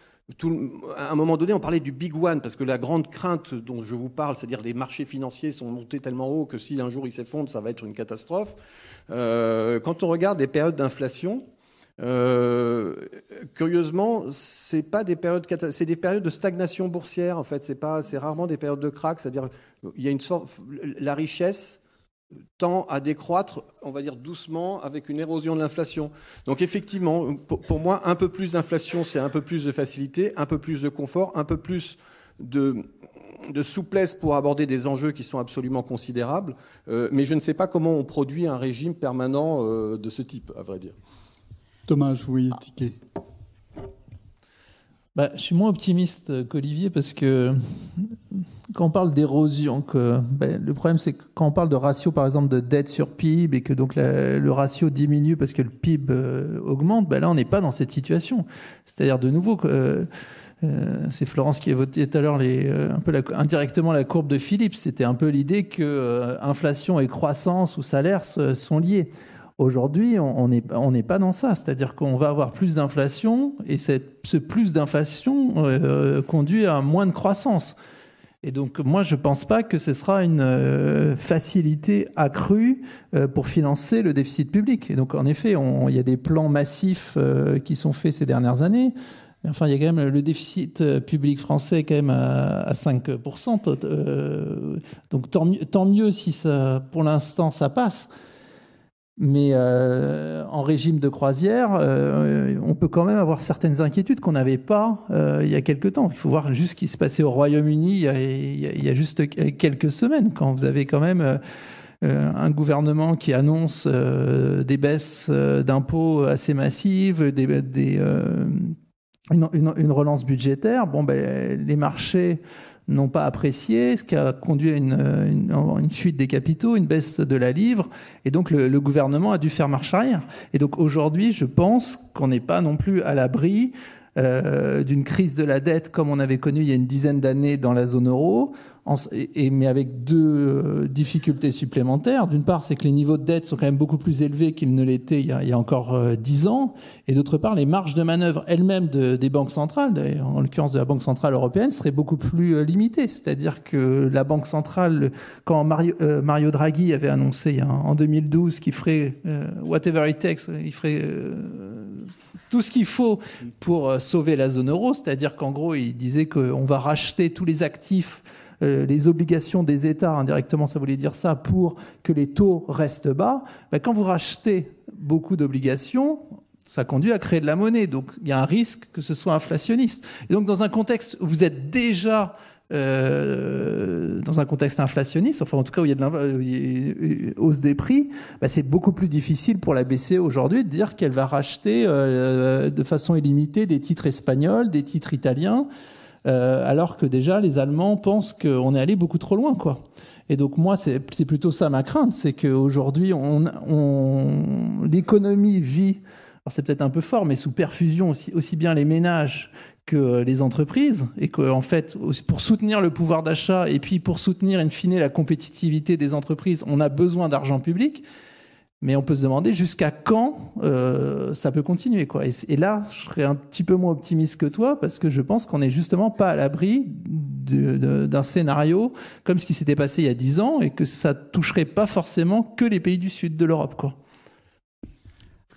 à un moment donné, on parlait du big one, parce que la grande crainte dont je vous parle, c'est-à-dire les marchés financiers sont montés tellement haut que si un jour ils s'effondrent, ça va être une catastrophe. Euh, quand on regarde les périodes d'inflation, euh, curieusement, c'est pas des périodes, c'est des périodes de stagnation boursière. En fait, c'est pas, c'est rarement des périodes de crack. C'est-à-dire, il y a une sorte, la richesse tend à décroître, on va dire doucement, avec une érosion de l'inflation. Donc effectivement, pour moi, un peu plus d'inflation, c'est un peu plus de facilité, un peu plus de confort, un peu plus de de souplesse pour aborder des enjeux qui sont absolument considérables, euh, mais je ne sais pas comment on produit un régime permanent euh, de ce type, à vrai dire. Thomas, je voyais tiquer. Bah, je suis moins optimiste qu'Olivier parce que quand on parle d'érosion, bah, le problème c'est que quand on parle de ratio par exemple de dette sur PIB et que donc le ratio diminue parce que le PIB euh, augmente, bah, là on n'est pas dans cette situation. C'est-à-dire de nouveau que euh, c'est Florence qui évoquait tout à l'heure euh, un peu indirectement la courbe de Philippe. C'était un peu l'idée que euh, inflation et croissance ou salaire sont liés. Aujourd'hui, on n'est pas dans ça. C'est-à-dire qu'on va avoir plus d'inflation et ce plus d'inflation conduit à moins de croissance. Et donc, moi, je ne pense pas que ce sera une facilité accrue pour financer le déficit public. Et donc, en effet, il y a des plans massifs qui sont faits ces dernières années. Enfin, il y a quand même le déficit euh, public français à, 5%. Euh, donc tant mieux, si pour l'instant ça passe. Mais euh, en régime de croisière, on peut quand même avoir certaines inquiétudes qu'on n'avait pas il y a quelques temps. Il faut voir juste ce qui se passait au Royaume-Uni il, y a juste quelques semaines, quand vous avez quand même un gouvernement qui annonce des baisses d'impôts assez massives, des une, relance budgétaire. Bon, ben, les marchés n'ont pas apprécié, ce qui a conduit à une, une, fuite des capitaux, une baisse de la livre, et donc le, gouvernement a dû faire marche arrière. Et donc aujourd'hui, je pense qu'on n'est pas non plus à l'abri euh, d'une crise de la dette comme on avait connu il y a une dizaine d'années dans la zone euro et, mais avec deux euh, difficultés supplémentaires. D'une part, c'est que les niveaux de dette sont quand même beaucoup plus élevés qu'ils ne l'étaient il, y a encore euh, dix ans. Et d'autre part, les marges de manœuvre elles-mêmes de, des banques centrales, en l'occurrence de la Banque centrale européenne, seraient beaucoup plus euh, limitées. C'est-à-dire que la Banque centrale, quand Mario, Mario Draghi avait annoncé en 2012 qu'il ferait whatever it takes, il ferait tout ce qu'il faut pour sauver la zone euro, c'est-à-dire qu'en gros, il disait qu'on va racheter tous les actifs euh, les obligations des États, indirectement ça voulait dire ça, pour que les taux restent bas, ben, quand vous rachetez beaucoup d'obligations, ça conduit à créer de la monnaie. Donc il y a un risque que ce soit inflationniste. Et donc dans un contexte où vous êtes déjà euh, dans un contexte inflationniste, enfin en tout cas où il y a de une hausse des prix, ben, c'est beaucoup plus difficile pour la BCE aujourd'hui de dire qu'elle va racheter euh, de façon illimitée des titres espagnols, des titres italiens. Euh, alors que déjà les Allemands pensent qu'on est allé beaucoup trop loin, quoi. Et donc moi, c'est plutôt ça ma crainte, c'est qu'aujourd'hui, on, on l'économie vit, alors c'est peut-être un peu fort, mais sous perfusion aussi, aussi bien les ménages que les entreprises, et qu'en en fait, pour soutenir le pouvoir d'achat et puis pour soutenir in fine la compétitivité des entreprises, on a besoin d'argent public. Mais on peut se demander jusqu'à quand euh, ça peut continuer. Quoi. Et, là, je serais un petit peu moins optimiste que toi parce que je pense qu'on n'est justement pas à l'abri d'un scénario comme ce qui s'était passé il y a dix ans et que ça toucherait pas forcément que les pays du sud de l'Europe. Quoi.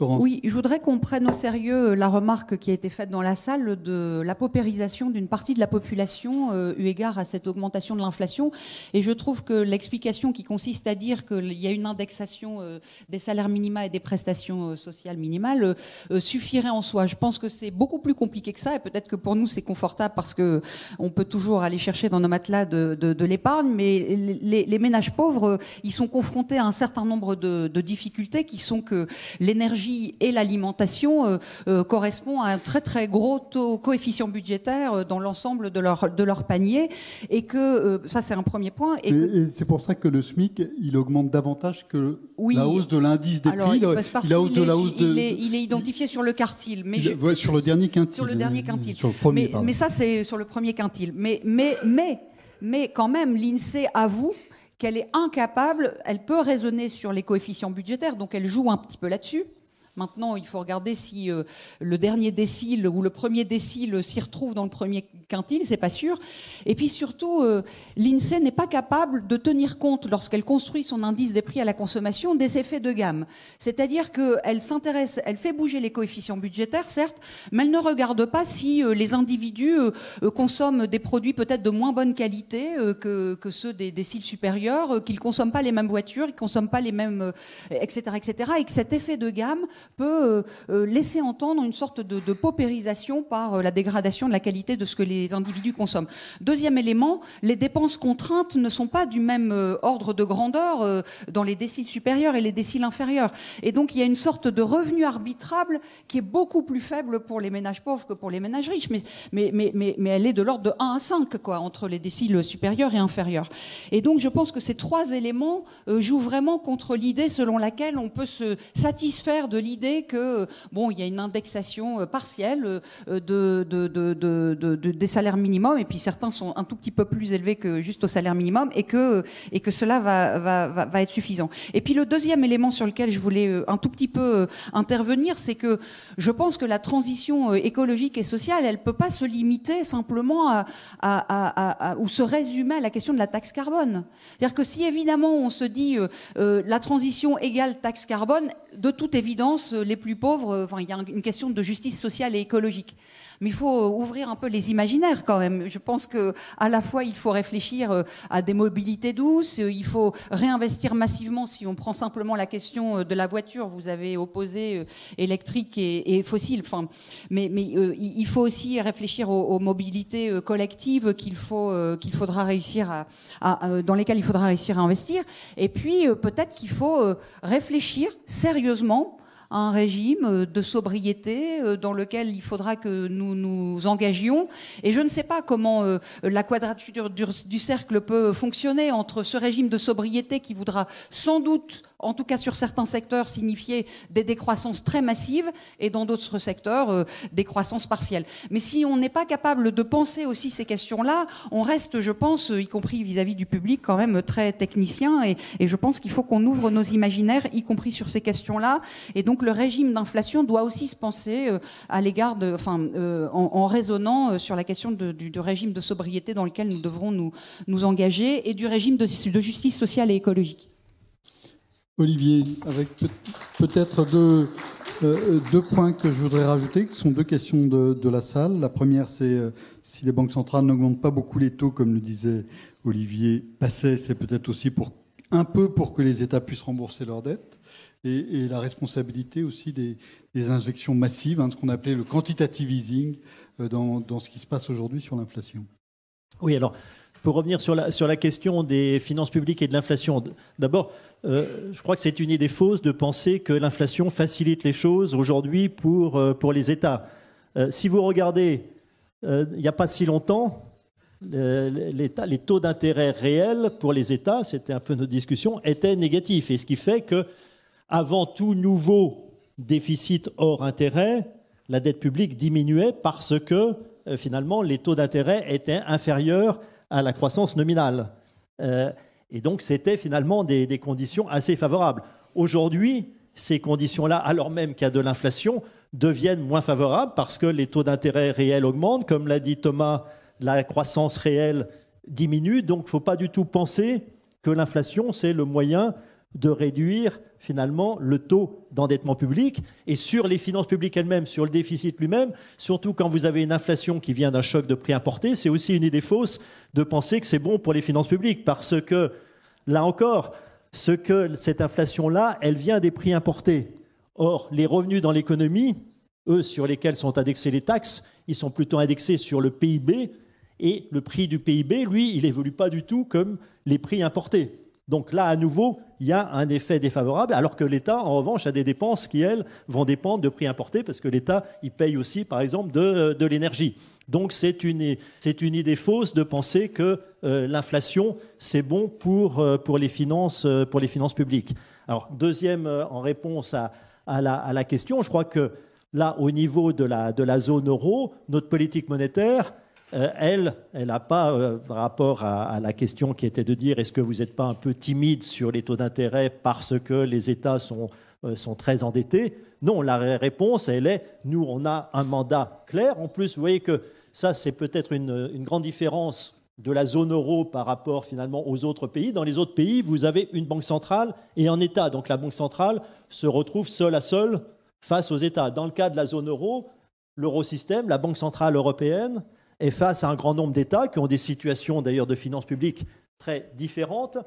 Oui, je voudrais qu'on prenne au sérieux la remarque qui a été faite dans la salle de la paupérisation d'une partie de la population euh, eu égard à cette augmentation de l'inflation. Et je trouve que l'explication qui consiste à dire qu'il y a une indexation euh, des salaires minima et des prestations euh, sociales minimales euh, suffirait en soi. Je pense que c'est beaucoup plus compliqué que ça et peut-être que pour nous c'est confortable parce que on peut toujours aller chercher dans nos matelas de, l'épargne, mais les, ménages pauvres, ils sont confrontés à un certain nombre de difficultés qui sont que l'énergie et l'alimentation euh, euh, correspond à un très très gros taux coefficient budgétaire euh, dans l'ensemble de leur de leur panier et que ça c'est un premier point. Et, c'est pour ça que le SMIC il augmente davantage que la hausse de l'indice des prix. Il, la hausse de la hausse de... il, est, il est identifié sur le quartile, mais sur le dernier quintile. Sur le dernier quintile. Sur le premier, mais, mais ça c'est sur le premier quintile. Mais mais mais mais quand même l'Insee avoue qu'elle est incapable, elle peut raisonner sur les coefficients budgétaires, donc elle joue un petit peu là-dessus, Maintenant, il faut regarder si euh, le dernier décile ou le premier décile s'y retrouve dans le premier quintile, c'est pas sûr. Et puis surtout, euh, l'INSEE n'est pas capable de tenir compte, lorsqu'elle construit son indice des prix à la consommation, des effets de gamme. C'est-à-dire qu'elle s'intéresse, elle fait bouger les coefficients budgétaires, certes, mais elle ne regarde pas si euh, les individus consomment des produits peut-être de moins bonne qualité que, ceux des déciles supérieurs, qu'ils consomment pas les mêmes voitures, qu'ils consomment pas les mêmes, etc., etc., et que cet effet de gamme peut laisser entendre une sorte de, de paupérisation par la dégradation de la qualité de ce que les individus consomment. Deuxième élément, les dépenses contraintes ne sont pas du même ordre de grandeur dans les déciles supérieurs et les déciles inférieurs. Et donc il y a une sorte de revenu arbitrable qui est beaucoup plus faible pour les ménages pauvres que pour les ménages riches, mais, mais, mais, mais, elle est de l'ordre de 1 à 5 quoi, entre les déciles supérieurs et inférieurs. Et donc je pense que ces trois éléments euh, jouent vraiment contre l'idée selon laquelle on peut se satisfaire de l'idée que bon, il y a une indexation euh, partielle euh, de, de, de, de, des salaires minimums, et puis certains sont un tout petit peu plus élevés que juste au salaire minimum, et que, et que cela va, va, va, être suffisant. Et puis le deuxième élément sur lequel je voulais un tout petit peu intervenir, c'est que je pense que la transition écologique et sociale, elle peut pas se limiter simplement à, à, à, ou se résumer à la question de la taxe carbone. C'est-à-dire que si évidemment on se dit euh, euh, la transition égale taxe carbone, de toute évidence, euh, les plus pauvres, enfin, il y a une question de justice sociale et écologique mais il faut ouvrir un peu les imaginaires quand même. Je pense que à la fois il faut réfléchir euh, à des mobilités douces, euh, il faut réinvestir massivement. Si on prend simplement la question euh, de la voiture, vous avez opposé électrique et, fossile. Mais, il faut aussi réfléchir aux, mobilités collectives dans lesquelles il faudra réussir à investir. Et puis peut-être qu'il faut réfléchir sérieusement un régime euh, de sobriété euh, dans lequel il faudra que nous nous engagions. Et je ne sais pas comment euh, la quadrature du cercle peut fonctionner entre ce régime de sobriété qui voudra sans doute en tout cas sur certains secteurs, signifier des décroissances très massives et dans d'autres secteurs, des croissances partielles. Mais si on n'est pas capable de penser aussi ces questions-là, on reste, je pense, y compris vis-à-vis du public, quand même très technicien et, et je pense qu'il faut qu'on ouvre nos imaginaires, y compris sur ces questions-là. Et donc le régime d'inflation doit aussi se penser euh, à l'égard de, euh, en, raisonnant sur la question du, régime de sobriété dans lequel nous devrons nous, engager et du régime de, justice sociale et écologique. Olivier, avec peut-être deux, euh, deux points que je voudrais rajouter, qui sont deux questions de, la salle. La première, c'est euh, si les banques centrales n'augmentent pas beaucoup les taux, comme le disait Olivier Passet, c'est peut-être aussi pour un peu pour que les États puissent rembourser leurs dettes. Et, la responsabilité aussi des, injections massives, hein, ce qu'on appelait le quantitative easing, euh, dans, dans ce qui se passe aujourd'hui sur l'inflation. Oui, alors pour revenir sur la, sur la question des finances publiques et de l'inflation, d'abord, euh, je crois que c'est une idée fausse de penser que l'inflation facilite les choses aujourd'hui pour, euh, pour les États. Si vous regardez, il n'y a pas si longtemps, les taux d'intérêt réels pour les États, c'était un peu notre discussion, étaient négatifs. Et ce qui fait que, avant tout nouveau déficit hors intérêt, la dette publique diminuait parce que finalement les taux d'intérêt étaient inférieurs à la croissance nominale. Et donc, c'était finalement des, conditions assez favorables. Aujourd'hui, ces conditions-là, alors même qu'il y a de l'inflation, deviennent moins favorables parce que les taux d'intérêt réels augmentent. Comme l'a dit Thomas, la croissance réelle diminue. Donc, il ne faut pas du tout penser que l'inflation, c'est le moyen de réduire finalement le taux d'endettement public et sur les finances publiques elles-mêmes, sur le déficit lui-même, surtout quand vous avez une inflation qui vient d'un choc de prix importé, c'est aussi une idée fausse de penser que c'est bon pour les finances publiques parce que là encore, cette inflation-là, elle vient des prix importés. Or, les revenus dans l'économie, eux sur lesquels sont indexées les taxes, ils sont plutôt indexés sur le PIB et le prix du PIB, lui, il évolue pas du tout comme les prix importés. Donc là, à nouveau, il y a un effet défavorable, alors que l'État, en revanche, a des dépenses qui, elles, vont dépendre de prix importés, parce que l'État, il paye aussi, par exemple, de, l'énergie. Donc c'est une, c'est une idée fausse de penser que euh, l'inflation, c'est bon pour, euh, pour, les finances, euh, pour les finances publiques. Alors, deuxième, en réponse à, à, la, à la question, je crois que là, au niveau de la, de la zone euro, notre politique monétaire, euh, elle, elle n'a pas, euh, par rapport à, la question qui était de dire est-ce que vous n'êtes pas un peu timide sur les taux d'intérêt parce que les États sont, euh, sont très endettés? Non, la réponse, elle est nous, on a un mandat clair. En plus, vous voyez que ça, c'est peut-être une, une grande différence de la zone euro par rapport finalement aux autres pays. Dans les autres pays, vous avez une banque centrale et un État. Donc la banque centrale se retrouve seule à seule face aux États. Dans le cas de la zone euro, l'eurosystème, la Banque centrale européenne, et face à un grand nombre d'États qui ont des situations d'ailleurs de finances publiques très différentes.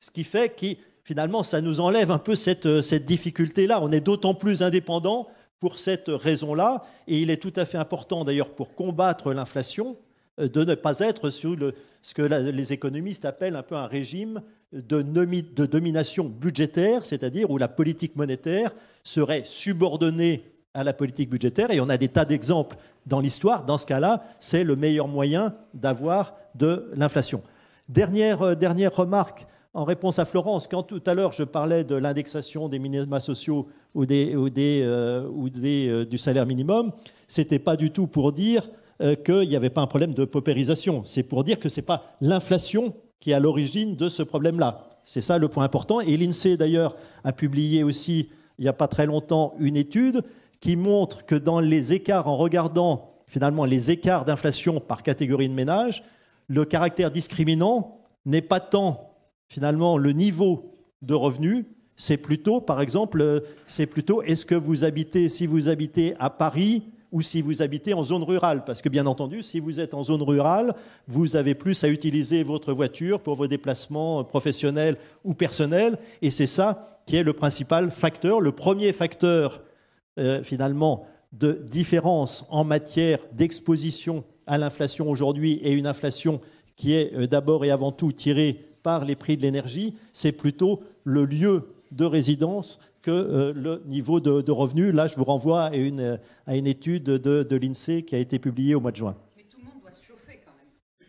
Ce qui fait que finalement, ça nous enlève un peu cette, cette difficulté-là. On est d'autant plus indépendant pour cette raison-là, et il est tout à fait important d'ailleurs pour combattre l'inflation euh, de ne pas être sous ce que les économistes appellent un peu un régime de, de domination budgétaire, c'est-à-dire où la politique monétaire serait subordonnée à la politique budgétaire, et on a des tas d'exemples dans l'histoire. Dans ce cas-là, c'est le meilleur moyen d'avoir de l'inflation. Dernière, euh, dernière remarque en réponse à Florence, quand tout à l'heure je parlais de l'indexation des minima sociaux ou, des, ou, des, euh, ou des, euh, du salaire minimum, c'était pas du tout pour dire qu'il n'y avait pas un problème de paupérisation. C'est pour dire que ce n'est pas l'inflation qui est à l'origine de ce problème-là. C'est ça le point important. Et l'INSEE, d'ailleurs, a publié aussi, il n'y a pas très longtemps, une étude qui montre que dans les écarts, en regardant finalement les écarts d'inflation par catégorie de ménage, le caractère discriminant n'est pas tant finalement le niveau de revenus, c'est plutôt, par exemple, euh, c'est plutôt est-ce que vous habitez, si vous habitez à Paris ou si vous habitez en zone rurale. Parce que bien entendu, si vous êtes en zone rurale, vous avez plus à utiliser votre voiture pour vos déplacements professionnels ou personnels. Et c'est ça qui est le principal facteur, le premier facteur euh, finalement de différence en matière d'exposition à l'inflation aujourd'hui et une inflation qui est euh, d'abord et avant tout tirée par les prix de l'énergie, c'est plutôt le lieu de résidence que euh, le niveau de, revenus. Là, je vous renvoie à une, à une étude de, de l'INSEE qui a été publiée au mois de juin. Mais tout le monde doit se chauffer quand même.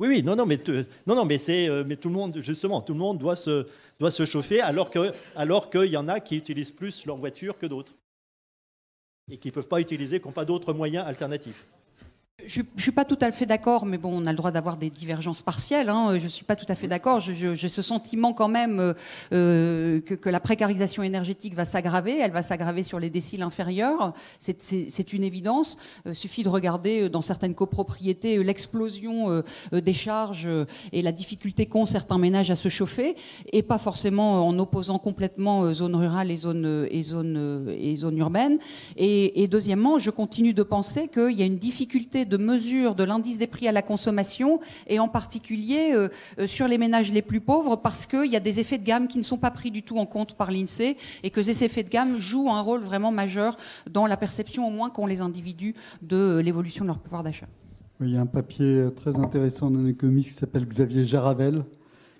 Oui, oui, non, non, mais, non, non, mais c'est, mais tout le monde, justement, tout le monde doit se, doit se chauffer, alors que, alors qu'il y en a qui utilisent plus leur voiture que d'autres et qui ne peuvent pas utiliser, qui n'ont pas d'autres moyens alternatifs. Je ne suis pas tout à fait d'accord, mais bon, on a le droit d'avoir des divergences partielles. Hein. Je ne suis pas tout à fait d'accord. J'ai ce sentiment quand même euh, euh, que, que, la précarisation énergétique va s'aggraver. Elle va s'aggraver sur les déciles inférieurs. C'est une évidence. Euh, suffit de regarder dans certaines copropriétés l'explosion des charges et la difficulté qu'ont certains ménages à se chauffer, et pas forcément en opposant complètement zone rurale et zone, et zone, et zone urbaine. Et, et deuxièmement, je continue de penser qu'il y a une difficulté de mesure de l'indice des prix à la consommation et en particulier euh, euh, sur les ménages les plus pauvres parce qu'il y a des effets de gamme qui ne sont pas pris du tout en compte par l'INSEE et que ces effets de gamme jouent un rôle vraiment majeur dans la perception au moins qu'ont les individus de l'évolution de leur pouvoir d'achat. Il y a un papier très intéressant d'un économiste qui s'appelle Xavier Jaravel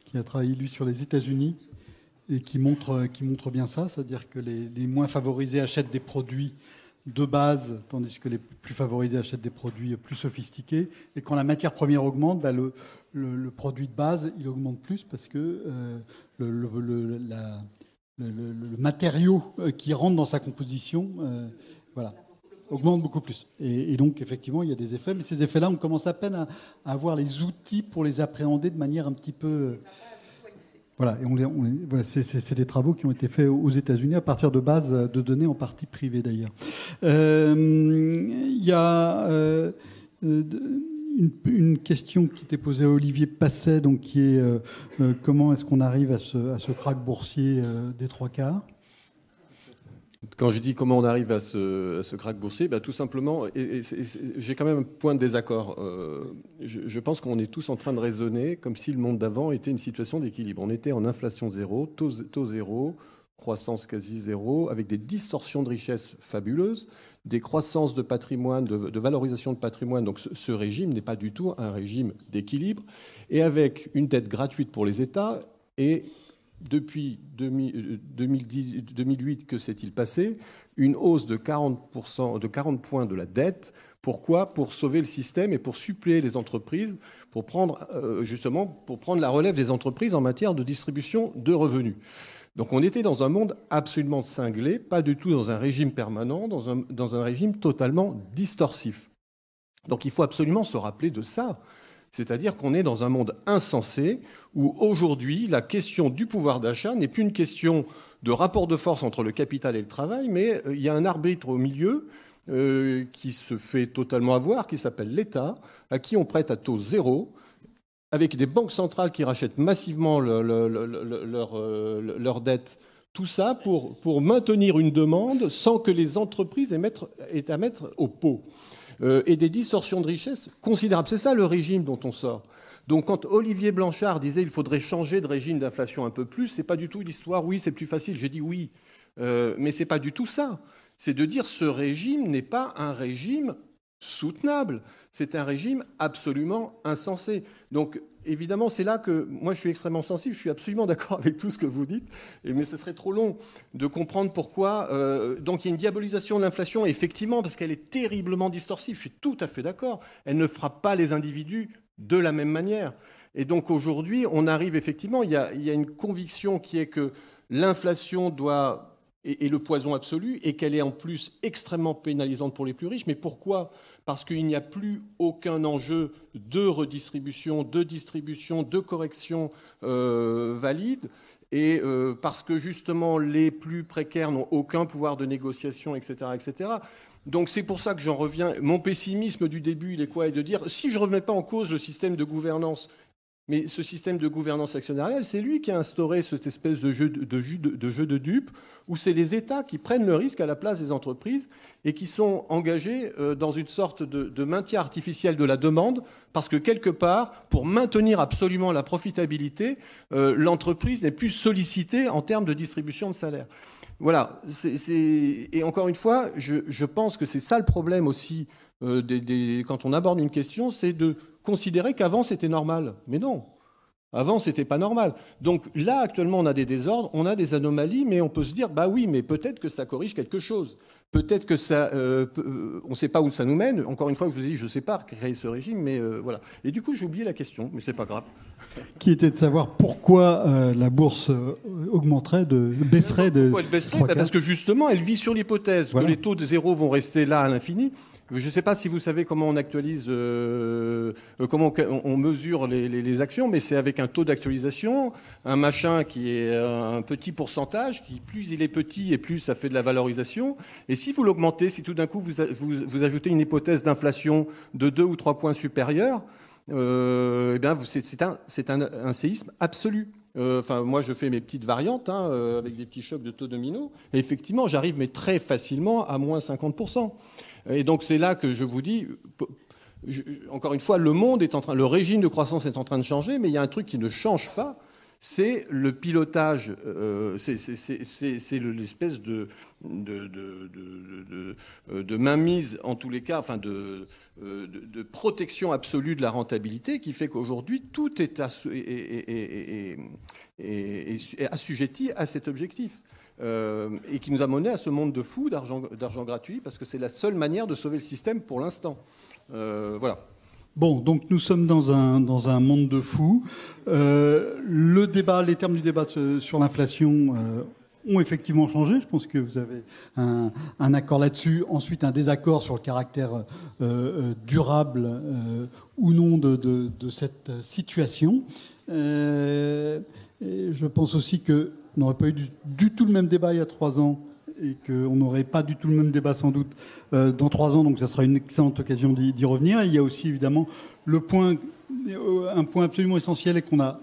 qui a travaillé lui sur les États-Unis et qui montre, qui montre bien ça, c'est-à-dire que les moins favorisés achètent des produits de base, tandis que les plus favorisés achètent des produits plus sophistiqués. Et quand la matière première augmente, bah, le, produit de base, il augmente plus parce que euh, le, matériau euh, qui rentre dans sa composition euh, voilà, augmente beaucoup plus. Et, donc, effectivement, il y a des effets, mais ces effets-là, on commence à peine à, à, avoir les outils pour les appréhender de manière un petit peu voilà, et on, voilà, c'est des travaux qui ont été faits aux États-Unis à partir de bases de données en partie privées d'ailleurs. Euh, il y a euh, une, question qui était posée à Olivier Passet, donc qui est euh, comment est-ce qu'on arrive à ce, à boursier des trois quarts? Quand je dis comment on arrive à ce, à crack boursier, bah, tout simplement, j'ai quand même un point de désaccord. Euh, je, pense qu'on est tous en train de raisonner comme si le monde d'avant était une situation d'équilibre. On était en inflation zéro, taux, zéro, croissance quasi zéro, avec des distorsions de richesse fabuleuses, des croissances de patrimoine, de, valorisation de patrimoine. Donc ce régime n'est pas du tout un régime d'équilibre, et avec une dette gratuite pour les États et depuis 2008, euh, que s'est-il passé Une hausse de 40%, de 40 points de la dette. Pourquoi? Pour sauver le système et pour suppléer les entreprises, pour prendre euh, justement pour prendre la relève des entreprises en matière de distribution de revenus. Donc on était dans un monde absolument cinglé, pas du tout dans un régime permanent, dans un régime totalement distorsif. Donc il faut absolument se rappeler de ça. C'est-à-dire qu'on est dans un monde insensé où aujourd'hui la question du pouvoir d'achat n'est plus une question de rapport de force entre le capital et le travail, mais euh, il y a un arbitre au milieu euh, qui se fait totalement avoir, qui s'appelle l'État, à qui on prête à taux zéro, avec des banques centrales qui rachètent massivement leur, euh, leur, dette. Tout ça pour, pour, maintenir une demande sans que les entreprises aient à mettre au pot. Et des distorsions de richesse considérables. C'est ça le régime dont on sort. Donc quand Olivier Blanchard disait il faudrait changer de régime d'inflation un peu plus, c'est pas du tout l'histoire. Oui, c'est plus facile. J'ai dit oui, euh, mais c'est pas du tout ça. C'est de dire ce régime n'est pas un régime soutenable. C'est un régime absolument insensé. Donc évidemment, c'est là que moi je suis extrêmement sensible, je suis absolument d'accord avec tout ce que vous dites, mais ce serait trop long de comprendre pourquoi. Euh, donc il y a une diabolisation de l'inflation, effectivement, parce qu'elle est terriblement distorsive, je suis tout à fait d'accord. Elle ne frappe pas les individus de la même manière. Et donc aujourd'hui, on arrive effectivement, il y, a, une conviction qui est que l'inflation doit est, le poison absolu et qu'elle est en plus extrêmement pénalisante pour les plus riches. Mais pourquoi Parce qu'il n'y a plus aucun enjeu de redistribution, de distribution, de correction euh, valide. Et euh, parce que justement les plus précaires n'ont aucun pouvoir de négociation, etc.. Donc c'est pour ça que j'en reviens. Mon pessimisme du début, il est quoi? Et de dire si je ne remets pas en cause le système de gouvernance mais ce système de gouvernance actionnariale, c'est lui qui a instauré cette espèce de jeu de, jeu de, dupes, où c'est les États qui prennent le risque à la place des entreprises et qui sont engagés euh, dans une sorte de, maintien artificiel de la demande, parce que quelque part, pour maintenir absolument la profitabilité, euh, l'entreprise n'est plus sollicitée en termes de distribution de salaire. Voilà. Et encore une fois, je, pense que c'est ça le problème aussi euh, quand on aborde une question, c'est de considérer qu'avant c'était normal. Mais non, avant c'était pas normal. Donc là actuellement on a des désordres, on a des anomalies, mais on peut se dire bah oui, mais peut-être que ça corrige quelque chose. Peut-être que ça, euh, euh, on ne sait pas où ça nous mène. Encore une fois, je vous dis, je ne sais pas créer ce régime, mais euh, voilà. Et du coup, j'ai oublié la question, mais c'est pas grave. Qui était de savoir pourquoi la bourse augmenterait, de, baisserait de. Pourquoi elle baisserait? bah, Parce que justement, elle vit sur l'hypothèse que les taux de zéro vont rester là à l'infini. Je ne sais pas si vous savez comment on actualise, euh, euh, comment on, mesure les, actions, mais c'est avec un taux d'actualisation, un machin qui est un petit pourcentage, qui plus il est petit et plus ça fait de la valorisation. Et si vous l'augmentez, si tout d'un coup vous, vous, ajoutez une hypothèse d'inflation de deux ou trois points supérieurs, euh, eh bien c'est un, séisme absolu. Enfin, moi, je fais mes petites variantes hein, avec des petits chocs de taux dominos. Et effectivement, j'arrive mais très facilement à moins 50%. Et donc c'est là que je vous dis, encore une fois, le monde est en train, le régime de croissance est en train de changer, mais il y a un truc qui ne change pas, c'est le pilotage, euh, c'est l'espèce de mainmise, en tous les cas, enfin de, de, protection absolue de la rentabilité qui fait qu'aujourd'hui, tout est, assujetti à cet objectif. Euh, et qui nous a mené à ce monde de fous d'argent gratuit, parce que c'est la seule manière de sauver le système pour l'instant. Euh, voilà. Bon, donc nous sommes dans un, dans un monde de fous. Euh, le débat, les termes du débat sur l'inflation ont effectivement changé. Je pense que vous avez un, accord là-dessus. Ensuite, un désaccord sur le caractère durable ou non de cette situation. je pense aussi que on n'aurait pas eu du, tout le même débat il y a trois ans et qu'on n'aurait pas du tout le même débat sans doute euh, dans trois ans, donc ça sera une excellente occasion d'y revenir. il y a aussi évidemment le point, euh, un point absolument essentiel et qu'on n'a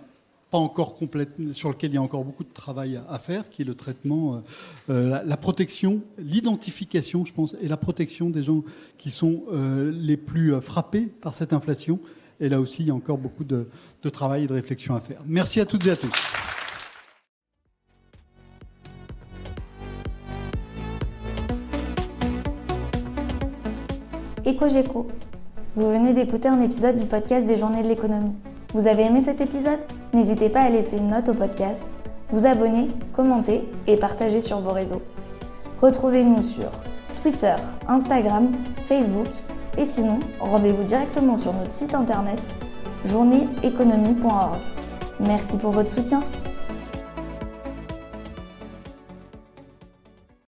pas encore complète, sur lequel il y a encore beaucoup de travail à, faire, qui est le traitement, euh, la, protection, l'identification, je pense, et la protection des gens qui sont les plus frappés par cette inflation. Et là aussi, il y a encore beaucoup de travail et de réflexion à faire. Merci à toutes et à tous. EcoGeco. Vous venez d'écouter un épisode du podcast des Journées de l'économie. Vous avez aimé cet épisode? N'hésitez pas à laisser une note au podcast, vous abonner, commenter et partager sur vos réseaux. Retrouvez-nous sur Twitter, Instagram, Facebook et sinon, rendez-vous directement sur notre site internet journéeconomie.org. Merci pour votre soutien.